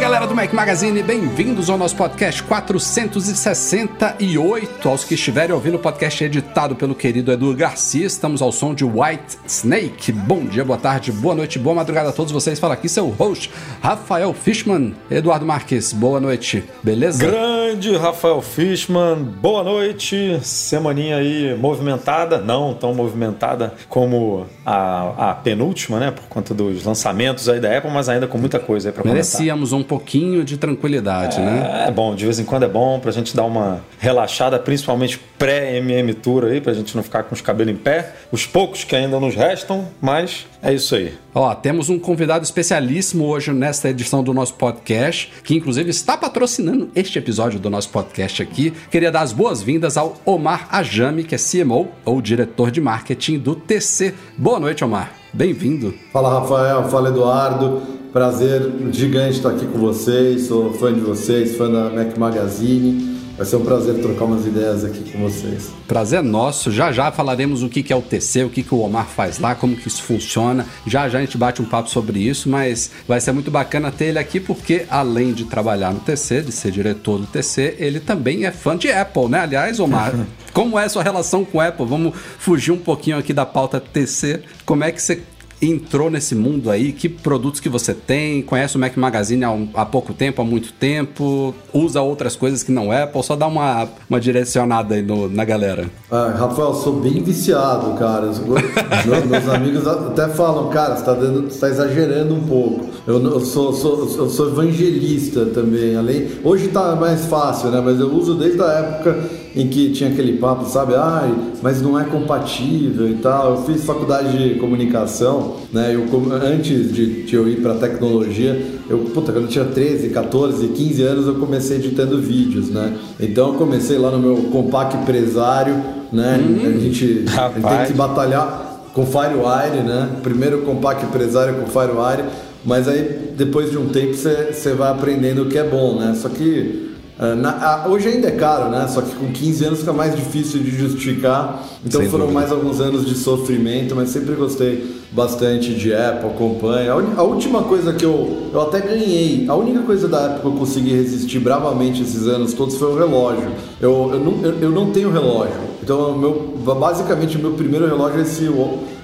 galera do Mac Magazine, bem-vindos ao nosso podcast 468. Aos que estiverem ouvindo o podcast editado pelo querido Edu Garcia, estamos ao som de White Snake. Bom dia, boa tarde, boa noite, boa madrugada a todos vocês. Fala aqui seu host, Rafael Fishman. Eduardo Marques, boa noite, beleza? Grande Rafael Fishman, boa noite. Semaninha aí movimentada, não tão movimentada como a, a penúltima, né? Por conta dos lançamentos aí da Apple, mas ainda com muita coisa aí pra comentar. Merecíamos um pouquinho de tranquilidade, é, né? É bom, de vez em quando é bom pra gente dar uma relaxada, principalmente pré-MM Tour aí, pra gente não ficar com os cabelos em pé. Os poucos que ainda nos restam, mas é isso aí. Ó, temos um convidado especialíssimo hoje nesta edição do nosso podcast, que inclusive está patrocinando este episódio do nosso podcast aqui. Queria dar as boas-vindas ao Omar Ajami, que é CMO, ou diretor de marketing do TC. Boa noite, Omar. Bem-vindo. Fala, Rafael. Fala, Eduardo. Prazer gigante estar aqui com vocês. Sou fã de vocês, fã da Mac Magazine. Vai ser um prazer trocar umas ideias aqui com vocês. Prazer nosso. Já já falaremos o que é o TC, o que o Omar faz lá, como que isso funciona. Já já a gente bate um papo sobre isso, mas vai ser muito bacana ter ele aqui porque, além de trabalhar no TC, de ser diretor do TC, ele também é fã de Apple, né? Aliás, Omar, como é a sua relação com Apple? Vamos fugir um pouquinho aqui da pauta TC. Como é que você entrou nesse mundo aí? Que produtos que você tem? Conhece o Mac Magazine há, um, há pouco tempo, há muito tempo? Usa outras coisas que não é Apple? Só dá uma, uma direcionada aí no, na galera. Ah, Rafael, sou bem viciado, cara. meus, meus amigos até falam, cara, você tá, dando, você tá exagerando um pouco. Eu, eu, sou, sou, eu sou evangelista também. Além, hoje tá mais fácil, né? Mas eu uso desde a época em que tinha aquele papo, sabe? Ai, mas não é compatível e tal. Eu fiz faculdade de comunicação, né? Eu, antes de, de eu ir para tecnologia, eu, puta, quando eu tinha 13, 14, 15 anos, eu comecei editando vídeos, né? Então eu comecei lá no meu compact empresário, né? Hum, a, gente, a gente tem que batalhar com Firewire, né? Primeiro compact empresário com Firewire, mas aí depois de um tempo você vai aprendendo o que é bom, né? Só que ah, na, hoje ainda é caro, né? Só que com 15 anos fica mais difícil de justificar. Então Sem foram dúvida. mais alguns anos de sofrimento, mas sempre gostei bastante de Apple, acompanho. A, a, última coisa que eu, eu até ganhei, a única coisa da Apple que eu consegui resistir bravamente esses anos todos foi o relógio. Eu, eu, não, eu, eu não tenho relógio. Então, meu, basicamente, o meu primeiro relógio é esse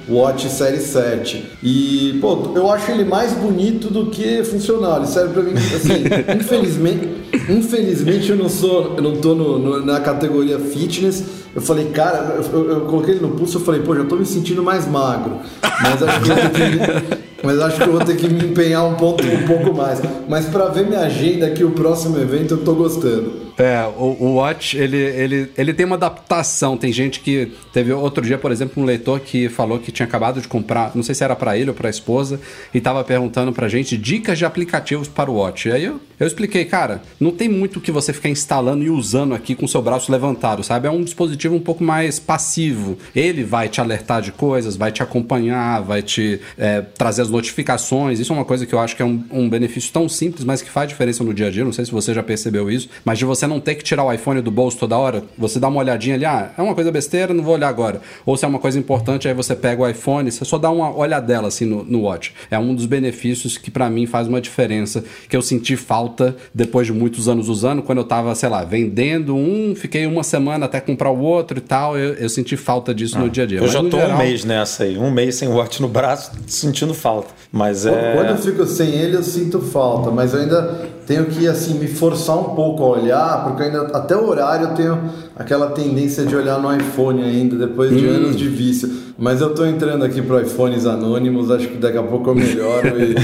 Watch Série 7. E, pô, eu acho ele mais bonito do que funcional. Ele serve pra mim, assim, infelizmente, infelizmente eu não sou, eu não tô no, no, na categoria fitness. Eu falei, cara, eu, eu, coloquei ele no pulso, eu falei, pô, já tô me sentindo mais magro. Mas acho que eu vou ter que, mas acho que eu vou ter que me empenhar um, ponto, um pouco mais. Mas para ver minha agenda aqui, o próximo evento, eu tô gostando. É, o, o, Watch, ele, ele, ele tem uma adaptação. Tem gente que. Teve outro dia, por exemplo, um leitor que falou que tinha acabado de comprar, não sei se era para ele ou para a esposa, e tava perguntando pra gente dicas de aplicativos para o Watch. E aí eu, eu expliquei, cara, não tem muito que você ficar instalando e usando aqui com seu braço levantado, sabe? É um dispositivo um pouco mais passivo. Ele vai te alertar de coisas, vai te acompanhar, vai te é, trazer as notificações. Isso é uma coisa que eu acho que é um, um benefício tão simples, mas que faz diferença no dia a dia. Não sei se você já percebeu isso, mas de você você não ter que tirar o iPhone do bolso toda hora, você dá uma olhadinha ali, ah, é uma coisa besteira, não vou olhar agora. Ou se é uma coisa importante, aí você pega o iPhone, você só dá uma olhadela assim no, no Watch. É um dos benefícios que para mim faz uma diferença, que eu senti falta depois de muitos anos usando, quando eu tava, sei lá, vendendo um, fiquei uma semana até comprar o outro e tal, eu, eu senti falta disso ah, no dia a dia. Eu Mas, já tô geral... um mês nessa aí, um mês sem Watch no braço, sentindo falta. Mas é... Quando eu fico sem ele, eu sinto falta, mas eu ainda tenho que assim me forçar um pouco a olhar, porque ainda até o horário eu tenho aquela tendência de olhar no iPhone ainda depois de hum. anos de vício. Mas eu estou entrando aqui para iPhones anônimos, acho que daqui a pouco eu melhoro e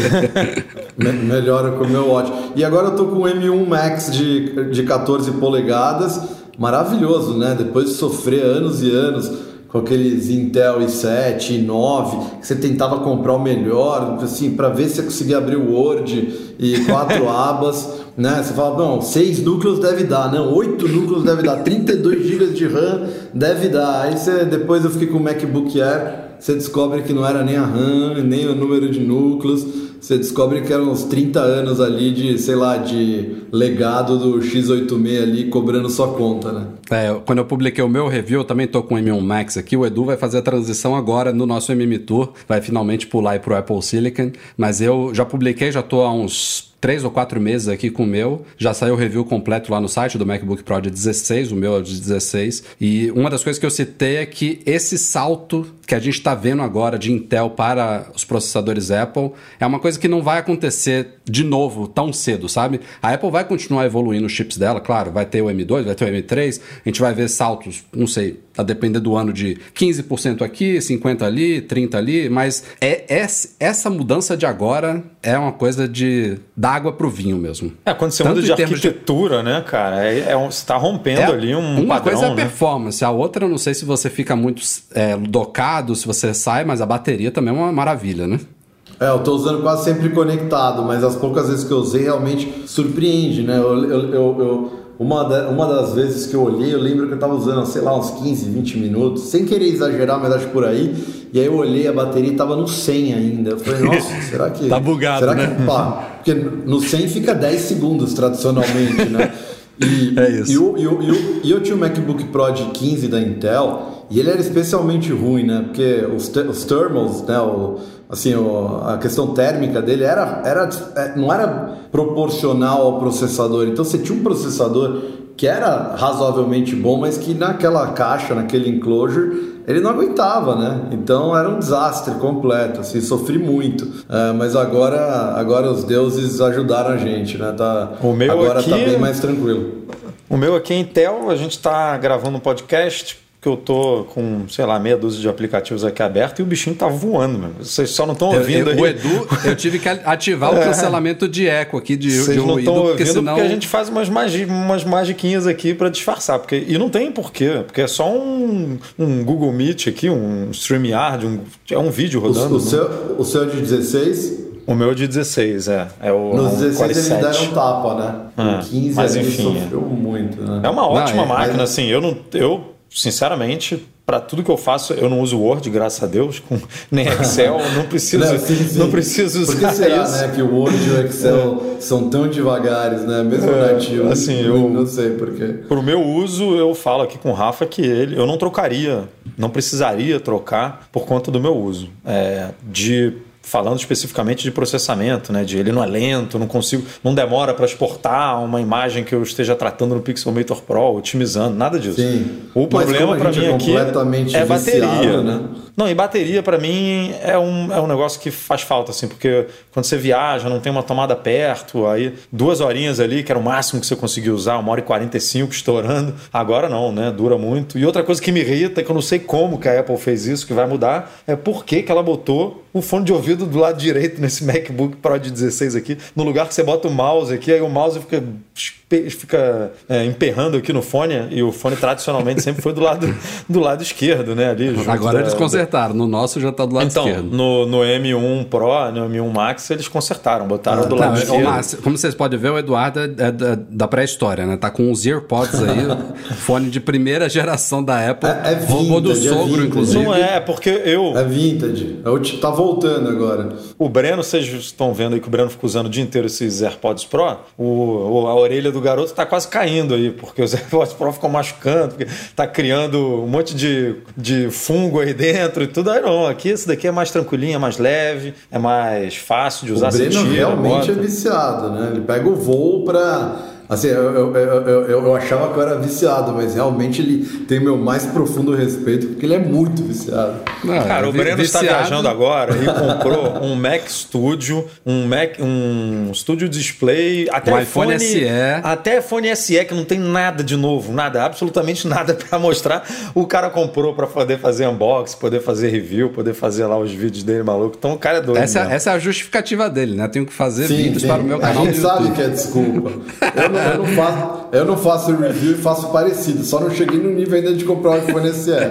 me melhoro com o meu watch. E agora eu estou com o M1 Max de, de 14 polegadas, maravilhoso, né? Depois de sofrer anos e anos com aqueles Intel i7, i9, que você tentava comprar o melhor, assim, para ver se você conseguia abrir o Word e quatro abas né? Você fala, não, 6 núcleos deve dar, não, 8 núcleos deve dar, 32 GB de RAM deve dar. Aí você, depois eu fiquei com o MacBook Air, você descobre que não era nem a RAM, nem o número de núcleos, você descobre que eram uns 30 anos ali de, sei lá, de legado do X86 ali cobrando sua conta, né? É, quando eu publiquei o meu review, eu também tô com o M1 Max aqui, o Edu vai fazer a transição agora no nosso MM Tour, vai finalmente pular para o Apple Silicon, mas eu já publiquei, já tô há uns três ou quatro meses aqui com o meu. Já saiu o review completo lá no site do MacBook Pro de 16, o meu é de 16. E uma das coisas que eu citei é que esse salto que a gente está vendo agora de Intel para os processadores Apple é uma coisa que não vai acontecer de novo tão cedo, sabe? A Apple vai continuar evoluindo os chips dela, claro, vai ter o M2, vai ter o M3, a gente vai ver saltos, não sei, a depender do ano de 15% aqui, 50 ali, 30 ali, mas é, é, essa mudança de agora é uma coisa de dar água pro vinho mesmo. É, quando você Tanto muda de arquitetura, de... né, cara, é, é um, você tá rompendo é, ali um Uma padrão, coisa é a né? performance, a outra eu não sei se você fica muito é, docado, se você sai, mas a bateria também é uma maravilha, né? É, eu tô usando quase sempre conectado, mas as poucas vezes que eu usei realmente surpreende, né? eu, eu, eu, eu uma, da, uma das vezes que eu olhei, eu lembro que eu estava usando, sei lá, uns 15, 20 minutos, sem querer exagerar, mas acho por aí. E aí eu olhei, a bateria estava no 100 ainda. Eu falei, nossa, será que. tá bugado, será né? Que, pá, porque no 100 fica 10 segundos tradicionalmente, né? E, é isso. E eu, eu, eu, eu tinha um MacBook Pro de 15 da Intel e ele era especialmente ruim, né? Porque os, os thermals, né? O, assim, a questão térmica dele era, era, é, não era proporcional ao processador. Então você tinha um processador que era razoavelmente bom, mas que naquela caixa, naquele enclosure, ele não aguentava, né? Então era um desastre completo, assim, sofri muito. É, mas agora, agora os deuses ajudaram a gente, né? Tá, o meu agora aqui, tá bem mais tranquilo. O meu aqui é Intel, a gente está gravando um podcast que eu tô com, sei lá, meia dúzia de aplicativos aqui aberto e o bichinho tá voando, meu. Vocês só não estão ouvindo eu, eu, aí. O Edu, eu tive que ativar o é. cancelamento de eco aqui de, Vocês de não estão ouvindo porque, senão... porque a gente faz umas, magi, umas magiquinhas aqui para disfarçar. Porque, e não tem porquê, porque é só um, um Google Meet aqui, um StreamYard, um, é um vídeo rodando. O, o seu, o seu é de 16? O meu é de 16, é. é o, Nos 16 um eles deram um tapa, né? É, 15 mas enfim, sofreu muito, né? É uma ótima não, é, máquina, assim. Eu não... Eu, sinceramente, para tudo que eu faço, eu não uso Word, graças a Deus, com, nem Excel, não preciso, não, sim, sim. não preciso usar Por que será, isso. né, que o Word e o Excel é. são tão devagares, né, mesmo é, nativo? Assim, eu não sei porquê. Para o meu uso, eu falo aqui com o Rafa que ele, eu não trocaria, não precisaria trocar por conta do meu uso, é, de falando especificamente de processamento, né? De ele não é lento, não consigo, não demora para exportar uma imagem que eu esteja tratando no Pixelmator Pro, otimizando, nada disso. Sim. O problema para mim é aqui é bateria, né? Não, e bateria para mim é um, é um negócio que faz falta, assim, porque quando você viaja, não tem uma tomada perto, aí duas horinhas ali, que era o máximo que você conseguia usar, uma hora e 45 estourando. Agora não, né? Dura muito. E outra coisa que me irrita, que eu não sei como que a Apple fez isso, que vai mudar, é por que, que ela botou o fone de ouvido do lado direito nesse MacBook Pro de 16 aqui, no lugar que você bota o mouse aqui, aí o mouse fica fica é, emperrando aqui no fone e o fone tradicionalmente sempre foi do lado do lado esquerdo, né? Ali, Agora da, eles consertaram, no nosso já está do lado então, esquerdo. No, no M1 Pro, no M1 Max, eles consertaram, botaram ah, do lado esquerdo. Mas, como vocês podem ver, o Eduardo é, é da, da pré-história, né? Tá com os AirPods aí, fone de primeira geração da Apple, é, é vintage, do é sogro, inclusive. Não é, porque eu... É vintage, é tá voltando agora. O Breno, vocês estão vendo aí que o Breno fica usando o dia inteiro esses AirPods Pro, o, a orelha do garoto está quase caindo aí, porque os AirPods Pro ficam machucando, porque tá criando um monte de, de fungo aí dentro e tudo. Aí não, aqui esse daqui é mais tranquilinho, é mais leve, é mais fácil de usar. O Breno realmente é viciado, né? Ele pega o voo para Assim, eu, eu, eu, eu, achava que eu era viciado, mas realmente ele tem meu mais profundo respeito, porque ele é muito viciado. Não, Cara, o Breno viciado... está viajando agora e comprou um Mac Studio, um Mac, um Studio Display, até um iPhone, iPhone SE. Até iPhone SE, que não tem nada de novo, nada, absolutamente nada para mostrar. O cara comprou para poder fazer unboxing, poder fazer review, poder fazer lá os vídeos dele maluco. Então o cara é doido. Essa, essa é a justificativa dele, né? Tenho que fazer sim, vídeos sim. para o meu canal. A gente sabe que é desculpa. Eu não eu, não faço, eu não faço review e faço parecido. Só não cheguei no nível ainda de comprar o iPhone SE.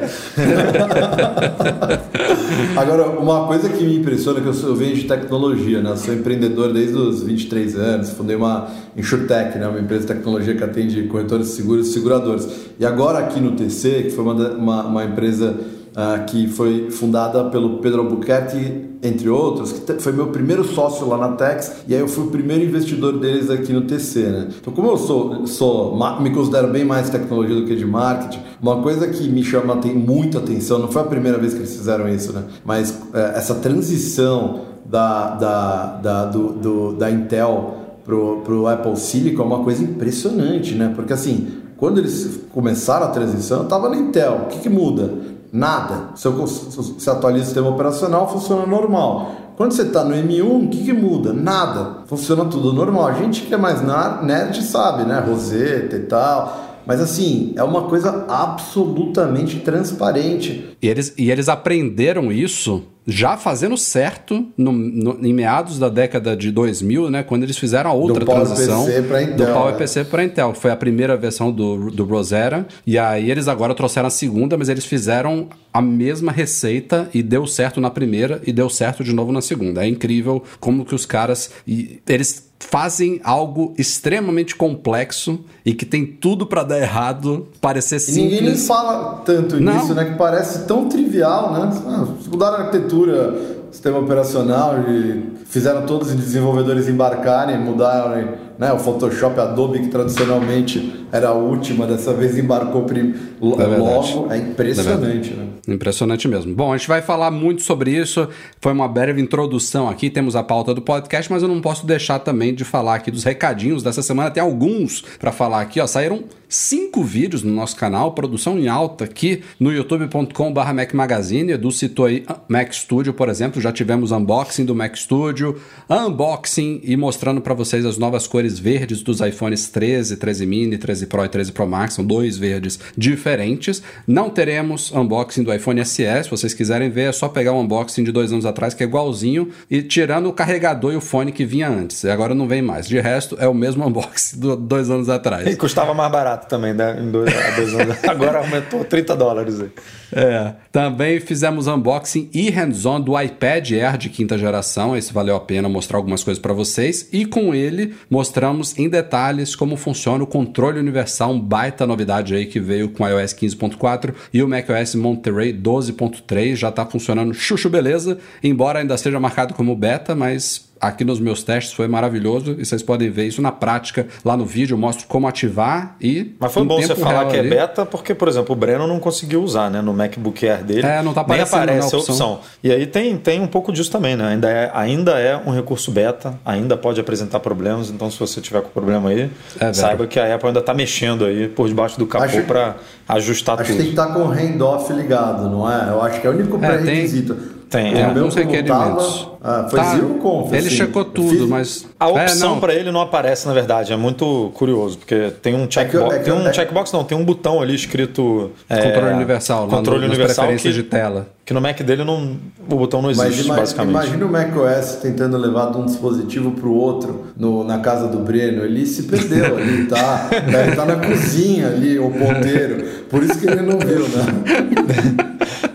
Agora, uma coisa que me impressiona é que eu, sou, eu venho de tecnologia, né? Eu sou empreendedor desde os 23 anos, fundei uma InsurTech, né? uma empresa de tecnologia que atende corretores de seguros e seguradores. E agora aqui no TC, que foi uma, uma, uma empresa uh, que foi fundada pelo Pedro Albuquerque, entre outros, que foi meu primeiro sócio lá na Tex, e aí eu fui o primeiro investidor deles aqui no TC, né? Então, como eu sou, sou me considero bem mais tecnologia do que de marketing, uma coisa que me chama tem muita atenção, não foi a primeira vez que eles fizeram isso, né? Mas é, essa transição da, da, da, do, do, da Intel pro, pro Apple Silicon é uma coisa impressionante, né? Porque assim, quando eles começaram a transição, eu estava na Intel. O que, que muda? Nada. Se eu se atualiza o sistema operacional, funciona normal. Quando você está no M1, o que, que muda? Nada. Funciona tudo normal. A gente que é mais nerd sabe, né? Roseta e tal. Mas assim, é uma coisa absolutamente transparente. E eles, e eles aprenderam isso já fazendo certo no, no, em meados da década de 2000, né, quando eles fizeram a outra do transição Intel, do PowerPC para Intel, foi a primeira versão do, do Rosetta, e aí eles agora trouxeram a segunda, mas eles fizeram a mesma receita e deu certo na primeira e deu certo de novo na segunda. É incrível como que os caras e eles fazem algo extremamente complexo e que tem tudo para dar errado, parecer simples. E ninguém nem fala tanto Não. nisso, né? Que parece tão trivial, né? Ah, mudaram a arquitetura, sistema operacional e fizeram todos os desenvolvedores embarcarem, mudaram né, o Photoshop Adobe, que tradicionalmente era a última, dessa vez embarcou prim... é logo. É impressionante, é né? Impressionante mesmo. Bom, a gente vai falar muito sobre isso. Foi uma breve introdução aqui, temos a pauta do podcast, mas eu não posso deixar também de falar aqui dos recadinhos dessa semana. Tem alguns para falar aqui, ó. Saíram cinco vídeos no nosso canal, produção em alta aqui no youtube.com.br Mac Magazine. Edu citou aí Mac Studio, por exemplo. Já tivemos unboxing do Mac Studio, unboxing e mostrando para vocês as novas cores verdes dos iPhones 13, 13 mini, 13 Pro e 13 Pro Max. São dois verdes diferentes. Não teremos unboxing do iPhone SE. Se vocês quiserem ver, é só pegar o um unboxing de dois anos atrás, que é igualzinho, e tirando o carregador e o fone que vinha antes. E agora não vem mais. De resto, é o mesmo unboxing do dois anos atrás. E custava mais barato também, né? Em dois, dois anos. agora aumentou 30 dólares aí. É. Também fizemos unboxing e hands-on do iPad Air de quinta geração. Esse valeu a pena mostrar algumas coisas para vocês. E com ele mostramos em detalhes como funciona o controle universal, um baita novidade aí que veio com iOS 15.4 e o macOS Monterey 12.3. Já está funcionando chuchu beleza, embora ainda seja marcado como beta, mas aqui nos meus testes foi maravilhoso e vocês podem ver isso na prática lá no vídeo. Eu mostro como ativar e. Mas foi bom você falar que é beta, porque, por exemplo, o Breno não conseguiu usar né, no MacBook Air dele. É, não tá aparecendo nem aparece a opção. opção. E aí tem, tem um pouco disso também, né? Ainda é, ainda é um recurso beta, ainda pode apresentar problemas. Então, se você tiver com problema aí, é, saiba que a Apple ainda está mexendo aí por debaixo do capô para ajustar acho tudo. Acho que tem que estar tá com o handoff ligado, não é? Eu acho que é o único é, pré-requisito. Tem, é, alguns requerimentos. Ah, foi tá. zero conf, Ele assim. checou tudo, fiz... mas. A opção é, para ele não aparece, na verdade. É muito curioso, porque tem um checkbox. É que, tem um é... checkbox, não, tem um botão ali escrito. É, controle universal, controle no, universal. Que, de tela. Que no Mac dele não, o botão não existe, mas basicamente. Imagina o Mac OS tentando levar de um dispositivo para o outro no, na casa do Breno. Ele se perdeu ali, tá? Ele tá na cozinha ali, o ponteiro. Por isso que ele não viu, né?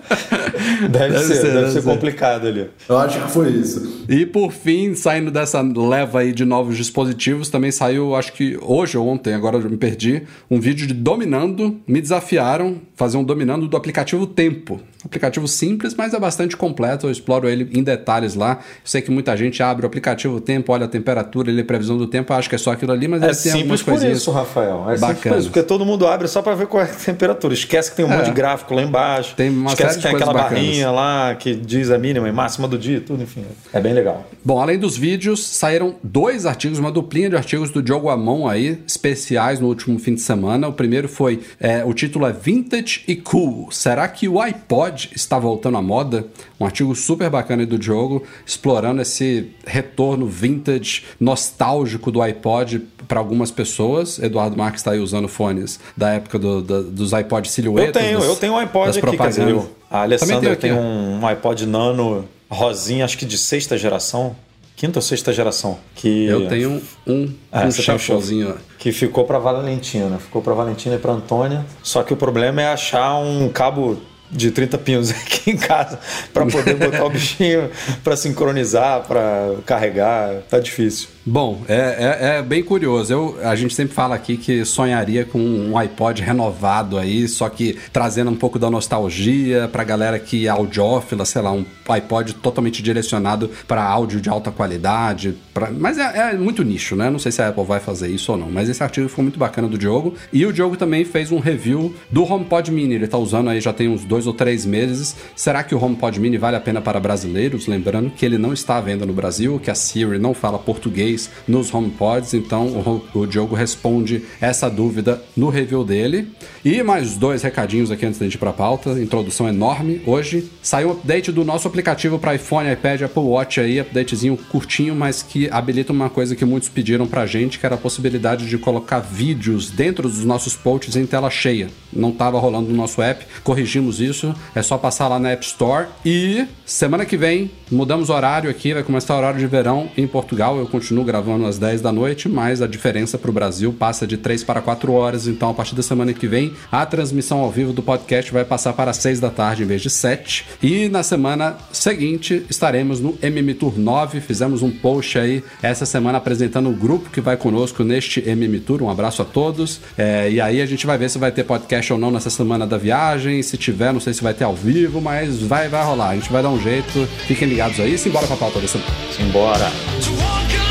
Deve, deve, ser, ser, deve, ser, complicado ali. Eu acho que foi isso. E por fim, saindo dessa leva aí de novos dispositivos, também saiu, acho que hoje ou ontem, agora eu me perdi, um vídeo de dominando. Me desafiaram fazer um dominando do aplicativo Tempo. Aplicativo simples, mas é bastante completo. Eu exploro ele em detalhes lá. Eu sei que muita gente abre o aplicativo Tempo, olha a temperatura, ele é previsão do tempo, acho que é só aquilo ali, mas é simples por isso, Rafael. É simples por isso, porque todo mundo abre só para ver qual é a temperatura. Esquece que tem um é. monte de gráfico lá embaixo. Tem uma Esquece série que tem aquela bacanas. barrinha lá que diz a mínima e máxima do dia, tudo, enfim. É bem legal. Bom, além dos vídeos, saíram dois artigos, uma duplinha de artigos do Diogo Amon aí, especiais no último fim de semana. O primeiro foi, é, o título é Vintage e Cool. Será que o iPod está voltando na moda, um artigo super bacana do Diogo, explorando esse retorno vintage, nostálgico do iPod para algumas pessoas. Eduardo Marques está aí usando fones da época do, do, dos iPod silhuetas. Eu tenho, das, eu tenho um iPod aqui, quer dizer, a Alessandra tem um iPod Nano rosinha, acho que de sexta geração. quinta ou sexta geração. Que Eu tenho um, É, um shufflezinho. ó. que ficou para Valentina, ficou para Valentina e para Antônia. Só que o problema é achar um cabo de 30 pinos aqui em casa para poder botar o bichinho para sincronizar, para carregar. Tá difícil. Bom, é, é, é bem curioso. Eu, a gente sempre fala aqui que sonharia com um iPod renovado aí, só que trazendo um pouco da nostalgia pra galera que é audiófila, sei lá, um iPod totalmente direcionado para áudio de alta qualidade. pra- mas é, é muito nicho, né? Não sei se a Apple vai fazer isso ou não. Mas esse artigo ficou muito bacana do Diogo. E o Diogo também fez um review do HomePod Mini. Ele tá usando aí já tem uns dois ou três meses. Será que o HomePod Mini vale a pena para brasileiros? Lembrando que ele não está à venda no Brasil, que a Siri não fala português nos HomePods, então o, o Diogo responde essa dúvida no review dele. E mais dois recadinhos aqui antes da gente ir pra pauta. Introdução enorme. Hoje saiu um update do nosso aplicativo para iPhone, iPad, Apple Watch aí, updatezinho curtinho, mas que habilita uma coisa que muitos pediram pra gente, que era a possibilidade de colocar vídeos dentro dos nossos posts em tela cheia. Não estava rolando no nosso app, corrigimos isso, é só passar lá na App Store. E semana que vem mudamos o horário aqui, vai começar o horário de verão em Portugal. Eu continuo gravando às 10 da noite, mas a diferença para o Brasil passa de 3 para 4 horas. Então, a partir da semana que vem, a transmissão ao vivo do podcast vai passar para 6 da tarde em vez de 7. E na semana seguinte estaremos no MM Tour 9. Fizemos um post aí essa semana apresentando o grupo que vai conosco neste MM Tour. Um abraço a todos. É, e aí a gente vai ver se vai ter podcast ou não nessa semana da viagem. Se tiver, não sei se vai ter ao vivo, mas vai, vai rolar. A gente vai dar um jeito. Fiquem ligados aí. Simbora pra pauta dessa semana. Simbora.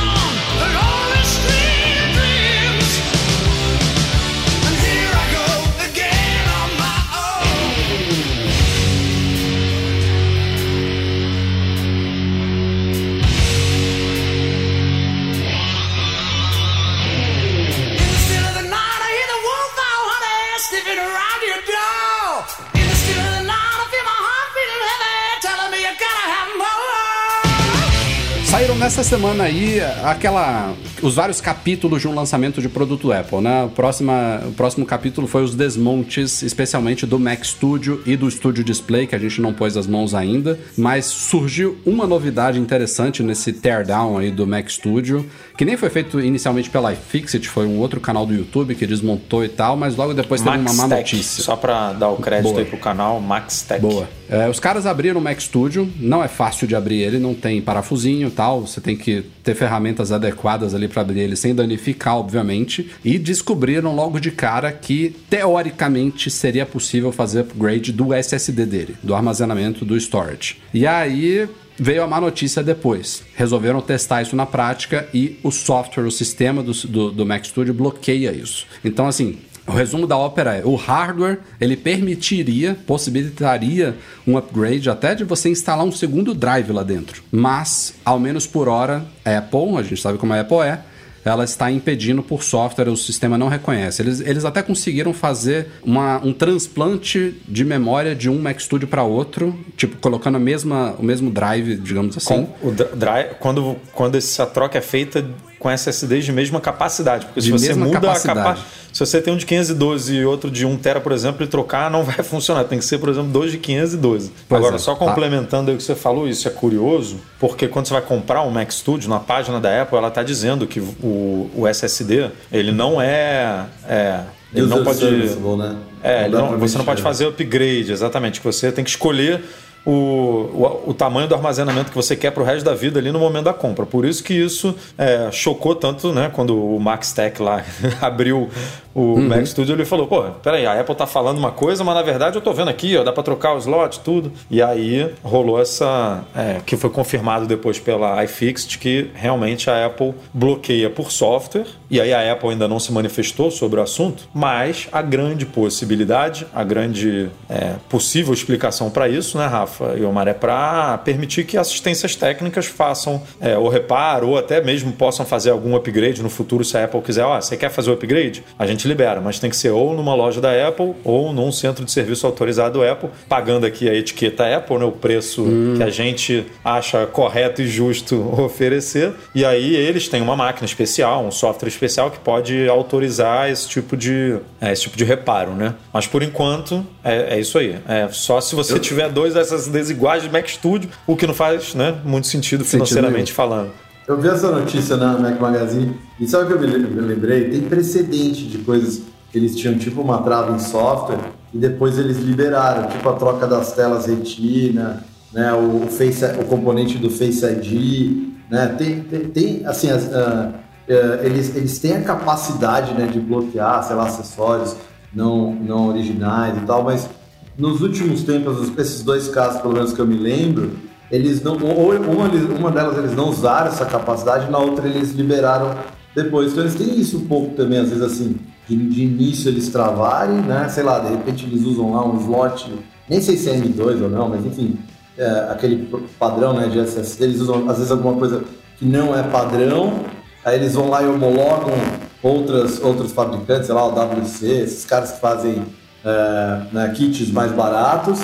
Bye. Nessa semana aí aquela. os vários capítulos de um lançamento de produto Apple, né? O, próxima, o próximo capítulo foi os desmontes, especialmente do Mac Studio e do Studio Display, que a gente não pôs as mãos ainda. Mas surgiu uma novidade interessante nesse teardown aí do Mac Studio, que nem foi feito inicialmente pela iFixit, foi um outro canal do YouTube que desmontou e tal, mas logo depois teve uma má Max Tech, notícia. só para dar o crédito Boa. aí pro canal, Max Tech. Boa. É, os caras abriram o Mac Studio, não é fácil de abrir ele, não tem parafusinho e tal, você tem que ter ferramentas adequadas ali para abrir ele sem danificar, obviamente, e descobriram logo de cara que teoricamente seria possível fazer upgrade do SSD dele, do armazenamento do storage. E aí Veio a má notícia depois. Resolveram testar isso na prática e o software, o sistema do, do, do Mac Studio bloqueia isso. Então, assim, o resumo da ópera é: o hardware ele permitiria, possibilitaria um upgrade até de você instalar um segundo drive lá dentro. Mas, ao menos por hora, a Apple, a gente sabe como a Apple é, ela está impedindo por software, o sistema não reconhece. Eles, eles até conseguiram fazer uma, um transplante de memória de um Mac Studio para outro, tipo, colocando a mesma, o mesmo drive, digamos assim. Com o drive, quando, quando essa troca é feita com SSDs de mesma capacidade. Porque se De você mesma muda capacidade. a capacidade. Se você tem um de 512 e outro de 1 tera, por exemplo, e trocar, não vai funcionar. Tem que ser, por exemplo, dois de 512. Pois Agora, é. só complementando aí o que você falou, isso é curioso, porque quando você vai comprar um Mac Studio, na página da Apple, ela está dizendo que o, o SSD, ele não é. é ele não pode. né? É, não- você não pode fazer upgrade, exatamente. Que você tem que escolher o, o, o tamanho do armazenamento que você quer para o resto da vida ali no momento da compra. Por isso que isso é, chocou tanto, né? Quando o Max Tech lá abriu o Mac Studio, ele falou: pô, peraí, a Apple tá falando uma coisa, mas na verdade eu tô vendo aqui, ó, dá para trocar os slots, tudo. E aí rolou essa. é, que foi confirmado depois pela iFixit que realmente a Apple bloqueia por software. E aí a Apple ainda não se manifestou sobre o assunto, mas a grande possibilidade, a grande é, possível explicação para isso, né, Rafa e Omar, é para permitir que assistências técnicas façam é, o reparo ou até mesmo possam fazer algum upgrade no futuro se a Apple quiser. Ó, você quer fazer o upgrade? A gente libera, mas tem que ser ou numa loja da Apple ou num centro de serviço autorizado Apple, pagando aqui a etiqueta Apple, né, o preço que a gente acha correto e justo oferecer. E aí eles têm uma máquina especial, um software especial que pode autorizar esse tipo de, é, esse tipo de reparo, né? Mas por enquanto é, é isso aí. É só se você tiver dois SSDs iguais de Mac Studio, o que não faz né, muito sentido financeiramente falando. Eu vi essa notícia na Mac Magazine e sabe o que eu me lembrei? Tem precedente de coisas que eles tinham tipo uma trava em software e depois eles liberaram, tipo a troca das telas retina, né, o, face, o componente do Face ID, né, tem, tem, tem, assim, as, ah, eh, eles, eles têm a capacidade né, de bloquear, sei lá, acessórios não, não originais e tal, mas nos últimos tempos, esses dois casos, pelo menos que eu me lembro, eles não, ou uma, uma delas eles não usaram essa capacidade, na outra eles liberaram depois. Então eles têm isso um pouco também, às vezes assim, de, de início eles travarem, né? Sei lá, de repente eles usam lá um slot, nem sei se é M2 ou não, mas enfim, é, aquele padrão né, de SSD, eles usam às vezes alguma coisa que não é padrão, aí eles vão lá e homologam outras, outros fabricantes, sei lá, o WC, esses caras que fazem é, né, kits mais baratos,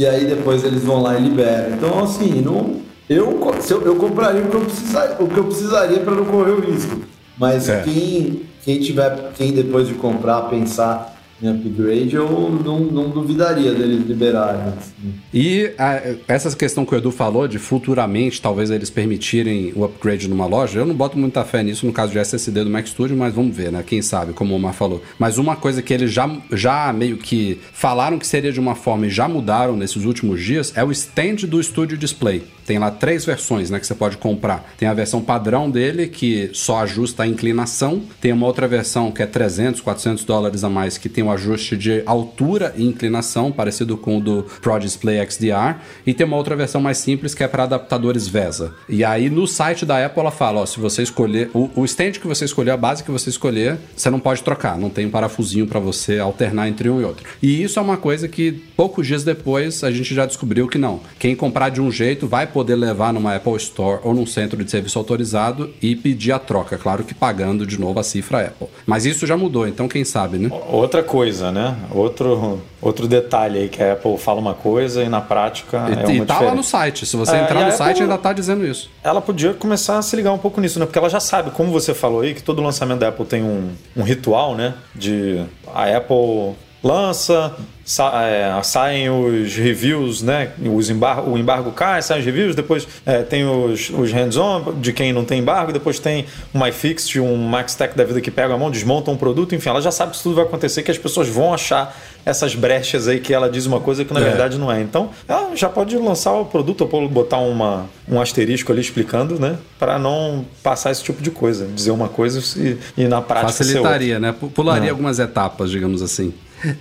e aí depois eles vão lá e liberam. Então, assim, não, eu, eu, eu compraria o que eu, precisa, o que eu precisaria para não correr o risco. Mas É. quem, quem tiver, quem depois de comprar pensar em upgrade, eu não, não duvidaria deles liberarem. assim. E a- essa questão que o Edu falou de futuramente talvez eles permitirem o upgrade numa loja, eu não boto muita fé nisso no caso de SSD do Mac Studio, mas vamos ver, né? Quem sabe, como o Omar falou. Mas uma coisa que eles já, já meio que falaram que seria de uma forma e já mudaram nesses últimos dias é o stand do Studio Display. Tem lá três versões, né, que você pode comprar. Tem a versão padrão dele, que só ajusta a inclinação. Tem uma outra versão que é 300, 400 dólares a mais, que tem o ajuste de altura e inclinação, parecido com o do Pro Display XDR. E tem uma outra versão mais simples, que é para adaptadores VESA. E aí, no site da Apple, ela fala, ó, se você escolher... O, o stand que você escolher, a base que você escolher, você não pode trocar. Não tem um parafusinho para você alternar entre um e outro. E isso é uma coisa que, poucos dias depois, a gente já descobriu que não. Quem comprar de um jeito vai poder levar numa Apple Store ou num centro de serviço autorizado e pedir a troca. Claro que pagando de novo a cifra Apple. Mas isso já mudou, então quem sabe, né? Outra coisa, né? Outro, outro detalhe aí que a Apple fala uma coisa e na prática é E, uma e tá lá no site. Se você É, entrar no a site, Apple- ainda tá dizendo isso. Ela podia começar a se ligar um pouco nisso, né? Porque ela já sabe, como você falou aí, que todo lançamento da Apple tem um, um ritual, né? De a Apple lança, sa- é, saem os reviews, né? Os embar o embargo cai, saem os reviews, depois é, tem os, os hands-on de quem não tem embargo, depois tem um iFixit, um MaxTech da vida que pega a mão, desmonta um produto, enfim, ela já sabe que isso tudo vai acontecer, que as pessoas vão achar essas brechas aí que ela diz uma coisa que na É. verdade não é. Então, ela já pode lançar o produto ou botar uma, um asterisco ali explicando, né? Para não passar esse tipo de coisa, dizer uma coisa e, e na prática. Facilitaria, né? Pu- Pularia É. algumas etapas, digamos assim.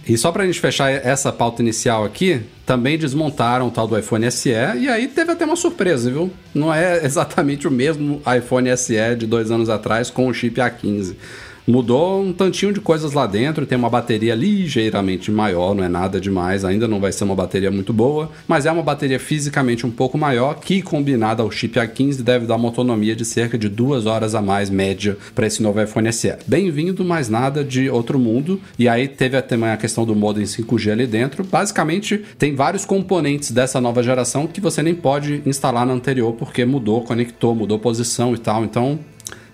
E só pra gente fechar essa pauta inicial aqui, também desmontaram o tal do iPhone SE e aí teve até uma surpresa, viu? Não é exatamente o mesmo iPhone SE de dois anos atrás com o chip A15. Mudou um tantinho de coisas lá dentro, tem uma bateria ligeiramente maior, não é nada demais, ainda não vai ser uma bateria muito boa, mas é uma bateria fisicamente um pouco maior, que combinada ao chip A15 deve dar uma autonomia de cerca de duas horas a mais média para esse novo iPhone SE. Bem-vindo, mas nada de outro mundo. E aí teve também a questão do modem 5G ali dentro. Basicamente, tem vários componentes dessa nova geração que você nem pode instalar na anterior porque mudou, conectou, mudou posição e tal. Então,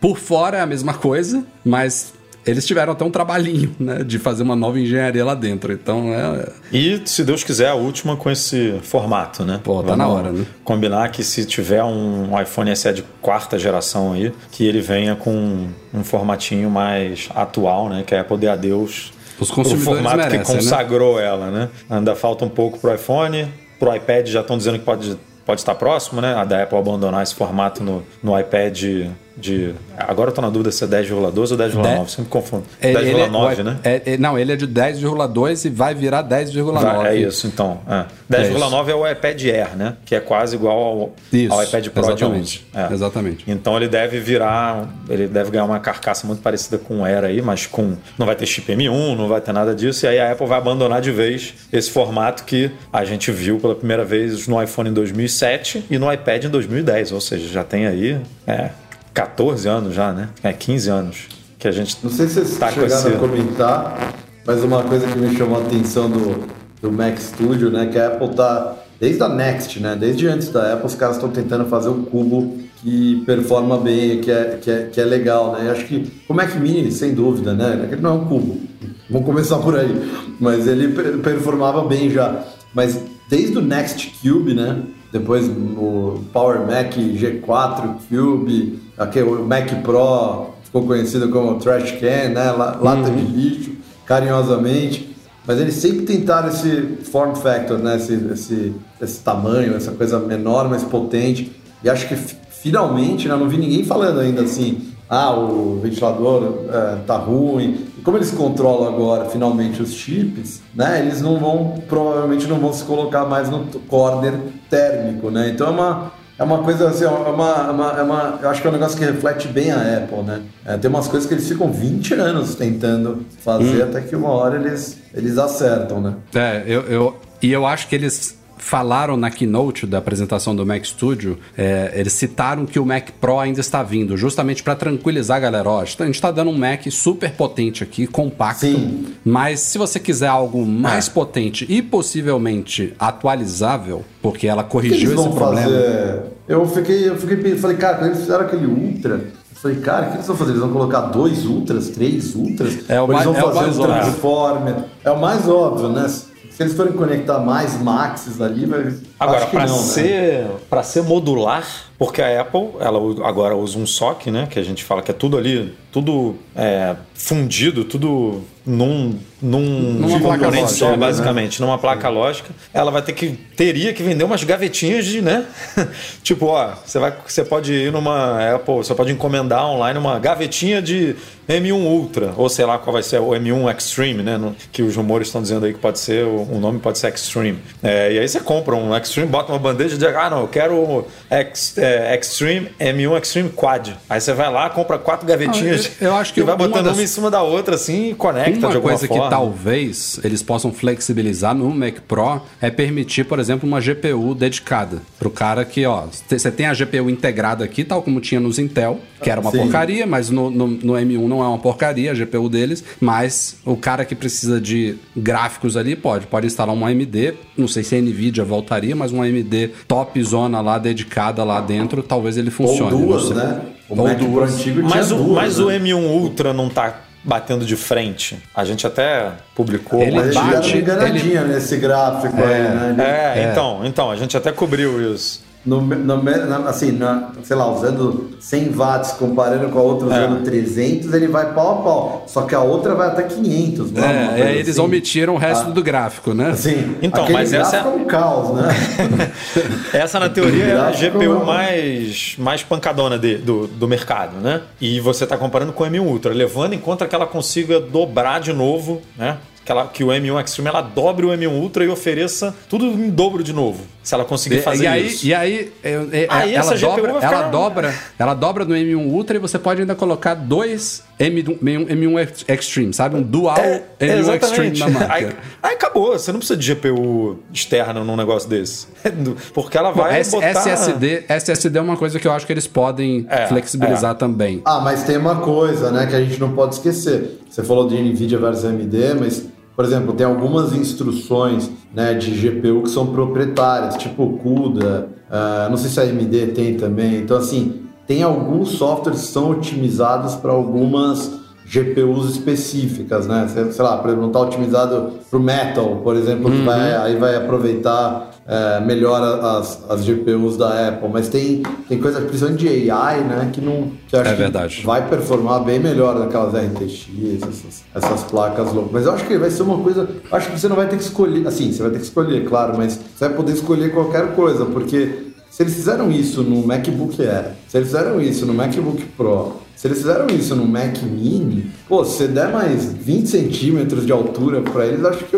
por fora é a mesma coisa, mas eles tiveram até um trabalhinho, né, de fazer uma nova engenharia lá dentro. Então, é, E, se Deus quiser, a última com esse formato, né? Pô, tá na hora, né? Combinar que se tiver um iPhone SE de quarta geração aí, que ele venha com um formatinho mais atual, né? Que a Apple dê adeus Os consumidores formato merecem, que né? consagrou ela, né? Ainda falta um pouco pro iPhone, pro iPad já estão dizendo que pode, pode estar próximo, né? A da Apple abandonar esse formato no, no iPad de... Agora eu tô na dúvida se é 10,12 ou 10,9, sempre confundo. Ele- ele é- 10,9, né? é- é- não, ele é de 10,2 e vai virar 10,9. Vai, é isso, então. É. 10,9 é, o iPad Air, né? Que é quase igual ao, Isso, ao iPad Pro de 11. exatamente, É. exatamente. Então ele deve virar, ele deve ganhar uma carcaça muito parecida com o Air aí, mas com não vai ter chip M1, não vai ter nada disso, e aí a Apple vai abandonar de vez esse formato que a gente viu pela primeira vez no iPhone em 2007 e no iPad em 2010, ou seja, já tem aí é, 14 anos já, né? É 15 anos que a gente Não sei se vocês tá chegaram esse... a comentar, mas uma coisa que me chamou a atenção do, do Mac Studio, né? Que a Apple tá. Desde a Next, né? Desde antes da Apple, os caras estão tentando fazer um cubo que performa bem, que é, que é, que é legal, né? Acho que o Mac Mini, sem dúvida, né? Ele não é um cubo. Vamos começar por aí. Mas ele per- performava bem já. Mas desde o Next Cube, né? depois o Power Mac G4 Cube, aquele, o Mac Pro ficou conhecido como Trash Can, né? La- Lata de lixo, carinhosamente. Mas eles sempre tentaram esse form factor, né? Esse, esse, esse tamanho, essa coisa menor, mais potente. E acho que fi- finalmente, né? Não vi ninguém falando ainda assim, ah, o ventilador é, tá ruim. E como eles controlam agora, finalmente, os chips, né? Eles não vão, provavelmente não vão se colocar mais no corner térmico, né? Então é uma, é uma coisa assim, é uma, é uma, é uma- eu acho que é um negócio que reflete bem a Apple, né? É, tem umas coisas que eles ficam 20 anos tentando fazer até que uma hora eles, eles acertam, né? É, eu, eu, e eu acho que eles falaram na keynote da apresentação do Mac Studio, é, eles citaram que o Mac Pro ainda está vindo, justamente para tranquilizar a galera. Ó, a gente está dando um Mac super potente aqui, compacto, Sim. mas se você quiser algo mais potente e possivelmente atualizável, porque ela O corrigiu esse problema. fazer? Eu fiquei, eu fiquei, falei, cara, quando eles fizeram aquele Ultra, eu falei, cara, o que eles vão fazer? Eles vão colocar dois Ultras, três Ultras? É o Ou eles mais- vão é o fazer mais um. Transformer? É o mais óbvio, né? Se eles forem conectar mais Maxes ali, vai. Agora, para né? ser, pra ser modular, porque a Apple ela agora usa um SoC, né? Que a gente fala que é tudo ali, tudo é, fundido, tudo num, num Numa placa componente lógica, só, né? basicamente, numa placa lógica. Ela vai ter que teria que vender umas gavetinhas de, né? tipo, ó, você vai, você pode ir numa Apple, você pode encomendar online uma gavetinha de M1 Ultra, ou sei lá qual vai ser o M1 Extreme, né? que os rumores estão dizendo aí que pode ser, o, o nome pode ser Extreme. É, e aí você compra um Extreme, bota uma bandeja e diz, ah, não, eu quero o Ex- é, Extreme, M1 Extreme Quad. Aí você vai lá, compra quatro gavetinhas Ah, eu- eu acho que e vai botando das- uma em cima da outra assim e conecta de Uma alguma coisa forma. que talvez eles possam flexibilizar no Mac Pro é permitir, por exemplo, uma GPU dedicada. Pro cara que, ó, você tem a GPU integrada aqui, tal como tinha nos Intel, que era uma Sim. porcaria, mas no, no, no M1 não é uma porcaria, a GPU deles. Mas o cara que precisa de gráficos ali pode. Pode instalar uma AMD, não sei se a Nvidia voltaria, mas uma AMD top zona lá dedicada lá dentro, talvez ele Ou funcione. não duas, né? O Ou Mac duas. antigo tinha Mas, o, duas, mas né? o M1 Ultra não tá batendo de frente. A gente até publicou. Ele Mas bate, uma enganadinha nesse gráfico aí, né? Ele- É, então, então, a gente até cobriu isso. No, no- na- assim, na- sei lá, usando 100 watts, comparando com a outra É. usando 300, ele vai pau a pau. Só que a outra vai até 500, não É, aí eles assim. omitiram o resto do gráfico, né? Assim, Então, aquele mas essa gráfico é um caos, né? Essa, na teoria, é a GPU não. mais, mais pancadona de- do, do mercado, né? E você tá comparando com o M1 Ultra, levando em conta que ela consiga dobrar de novo, né? Que, ela, que o M1 Extreme ela dobre o M1 Ultra e ofereça tudo em dobro de novo. Se ela conseguir fazer e aí, isso. e aí, eu- é- Aí ela, essa GPU dobra, ficar- ela dobra, ela dobra no M1 Ultra e você pode ainda colocar dois M1, M1 Ex- Extreme, sabe? Um dual M1 Extreme na marca. É, Aí, aí acabou, você não precisa de GPU externa num negócio desse. Porque ela Bom, vai S- botar... SSD, SSD é uma coisa que eu acho que eles podem É, flexibilizar também. Ah, mas tem uma coisa, né, que a gente não pode esquecer. Você falou de NVIDIA versus AMD, mas, por exemplo, tem algumas instruções né, de GPU que são proprietárias, tipo CUDA, ah, não sei se a AMD tem também. Então, assim, tem alguns softwares que são otimizados para algumas GPUs específicas, né? Sei, lá, por exemplo, não está otimizado para o Metal, por exemplo, que vai, aí vai aproveitar é, melhor as, as GPUs da Apple. Mas tem, tem coisa, principalmente de AI, né, que não que acho É que verdade. vai performar bem melhor naquelas RTX, essas, essas placas loucas. Mas eu acho que vai ser uma coisa. Acho que você não vai ter que escolher. Assim, você vai ter que escolher, claro, mas você vai poder escolher qualquer coisa, porque se eles fizeram isso no MacBook Air, se eles fizeram isso no MacBook Pro, se eles fizeram isso no Mac Mini, pô, se você der mais 20 centímetros de altura para eles, acho que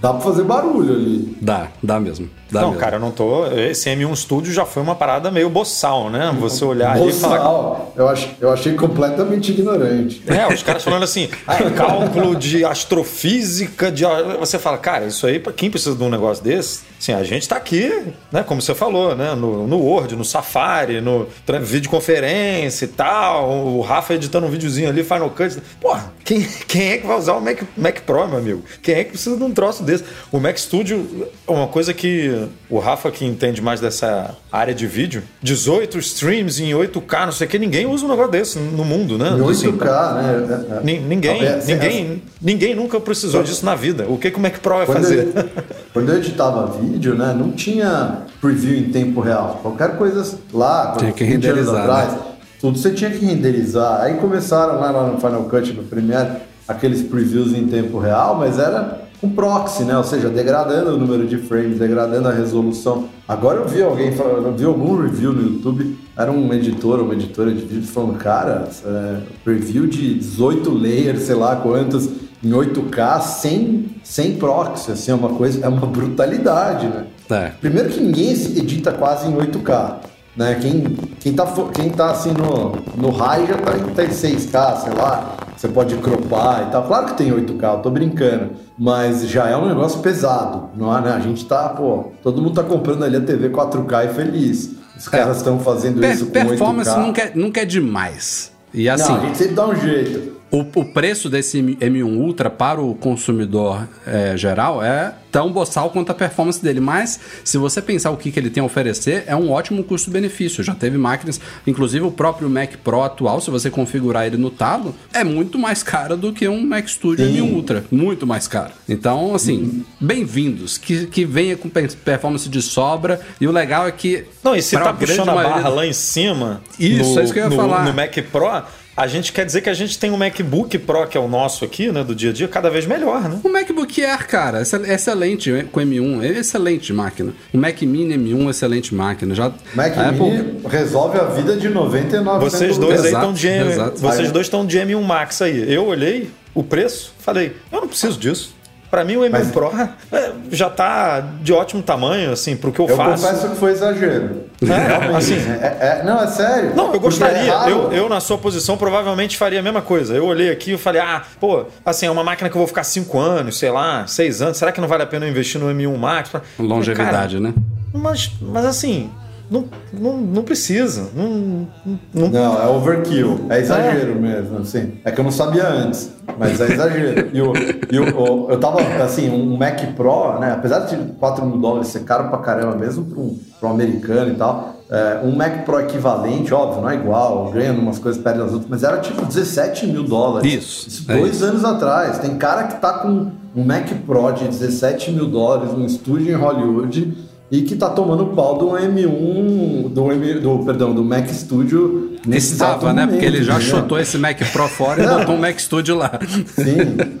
dá para fazer barulho ali. Dá, dá mesmo. Dá Não, mesmo. cara, eu não tô. Esse M1 Studio já foi uma parada meio boçal, né? Você olhar ali e falar. Boçal, eu, ach, eu achei completamente ignorante. É, os caras falando assim, ah, cálculo de astrofísica, de. Você fala, cara, isso aí, pra quem precisa de um negócio desse, assim, a gente tá aqui, né? Como você falou, né? No, no Word, no Safari, no videoconferência e tal. O Rafa editando um videozinho ali, Final Cut. Porra, quem, quem é que vai usar o Mac, Mac Pro, meu amigo? Quem é que precisa de um troço desse? O Mac Studio é uma coisa que o Rafa, que entende mais dessa área de vídeo, 18 streams em 8K, não sei o que, ninguém usa um negócio desse no mundo, né? Em Assim, 8K, né? É, é. Ni- Ninguém, É, ninguém, ninguém nunca precisou disso na vida. O que, que o Mac Pro vai Quando fazer? eu, quando eu editava vídeo, né? Não tinha preview em tempo real. Qualquer coisa lá, Tinha que 20 anos renderizar, atrás, né? tudo você tinha que renderizar. Aí começaram lá, lá no Final Cut, no Premiere, aqueles previews em tempo real, mas era um proxy, né? Ou seja, degradando o número de frames, degradando a resolução. Agora eu vi alguém, falando- eu vi algum review no YouTube, era um editor, uma editora de vídeo falando, cara, é, preview de 18 layers, sei lá quantos, em 8K, sem, sem proxy, assim, é uma coisa, é uma brutalidade, né? É. Primeiro que ninguém edita quase em 8K. Né? Quem, quem, tá, quem tá assim no, no high já tá, em- tá em 6K, sei lá. Você pode cropar e tal. Claro que tem 8K, eu tô brincando. Mas já é um negócio pesado. Não é, né? A gente tá, pô, todo mundo tá comprando ali a TV 4K e feliz. Os caras estão fazendo Per- isso com performance 8K. nunca é, nunca é demais. E assim, Não, a gente sempre dá um jeito. O, o preço desse M1 Ultra para o consumidor é, geral é tão boçal quanto a performance dele. Mas, se você pensar o que, que ele tem a oferecer, é um ótimo custo-benefício. Já teve máquinas, inclusive o próprio Mac Pro atual, se você configurar ele no talo, é muito mais caro do que um Mac Studio Sim. M1 Ultra. Muito mais caro. Então, assim, bem-vindos. Que, que venha com per- performance de sobra. E o legal é que. Não, e se tá puxando a barra lá em cima, Isso, no, é isso que eu ia no- falar. no Mac Pro, a gente quer dizer que a gente tem um MacBook Pro, que é o nosso aqui, né, do dia a dia, cada vez melhor, né? O MacBook Air, cara, excel- excelente com M1, é excelente máquina. O Mac Mini M1, excelente máquina. Já, Mac Apple- Mini resolve a vida de 99% Vocês dois aí estão de M, vocês dois estão de M1 Max aí. Eu olhei o preço, falei, eu não preciso disso. Pra mim o M1 Mas- Pro é, já tá de ótimo tamanho, assim, pro que eu, Eu faço. confesso que foi exagero. É, assim, É- é- não, é sério. Não, eu gostaria. é eu, eu, na sua posição, provavelmente faria a mesma coisa. Eu olhei aqui e falei, ah, pô, assim, é uma máquina que eu vou ficar 5 anos, sei lá, 6 anos. Será que não vale a pena eu investir no M1 Max? longevidade, Cara, né? Mas, mas assim, não, não, não precisa. Não, não, Não, é overkill. É exagero mesmo, assim. É que eu não sabia antes, mas é exagero. E, o, e o, o- eu tava, assim, um Mac Pro, né? Apesar de 4 mil dólares ser caro pra caramba, mesmo pra um, pra um americano e tal, é, um Mac Pro equivalente, óbvio, não é igual, ganha umas coisas perto das outras, mas era tipo 17 mil dólares. Isso, é dois isso. anos atrás. Tem cara que tá com um Mac Pro de 17 mil dólares num estúdio em Hollywood e que tá tomando pau do M1, do, M, do perdão, do Mac Studio nesse Estava, né? momento, Porque ele já entendeu? chutou esse Mac Pro fora e botou um Mac Studio lá. Sim.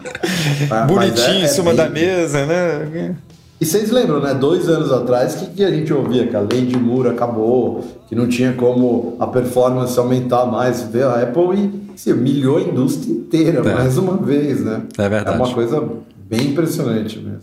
Ah, bonitinho é- é em cima bem- da mesa, né? E vocês lembram, né? Dois anos atrás, o que, que a gente ouvia? Que a lei de Moore acabou, que não tinha como a performance aumentar mais. Veio a Apple e se humilhou a indústria inteira, É. mais uma vez, né? É verdade. É uma coisa bem impressionante mesmo.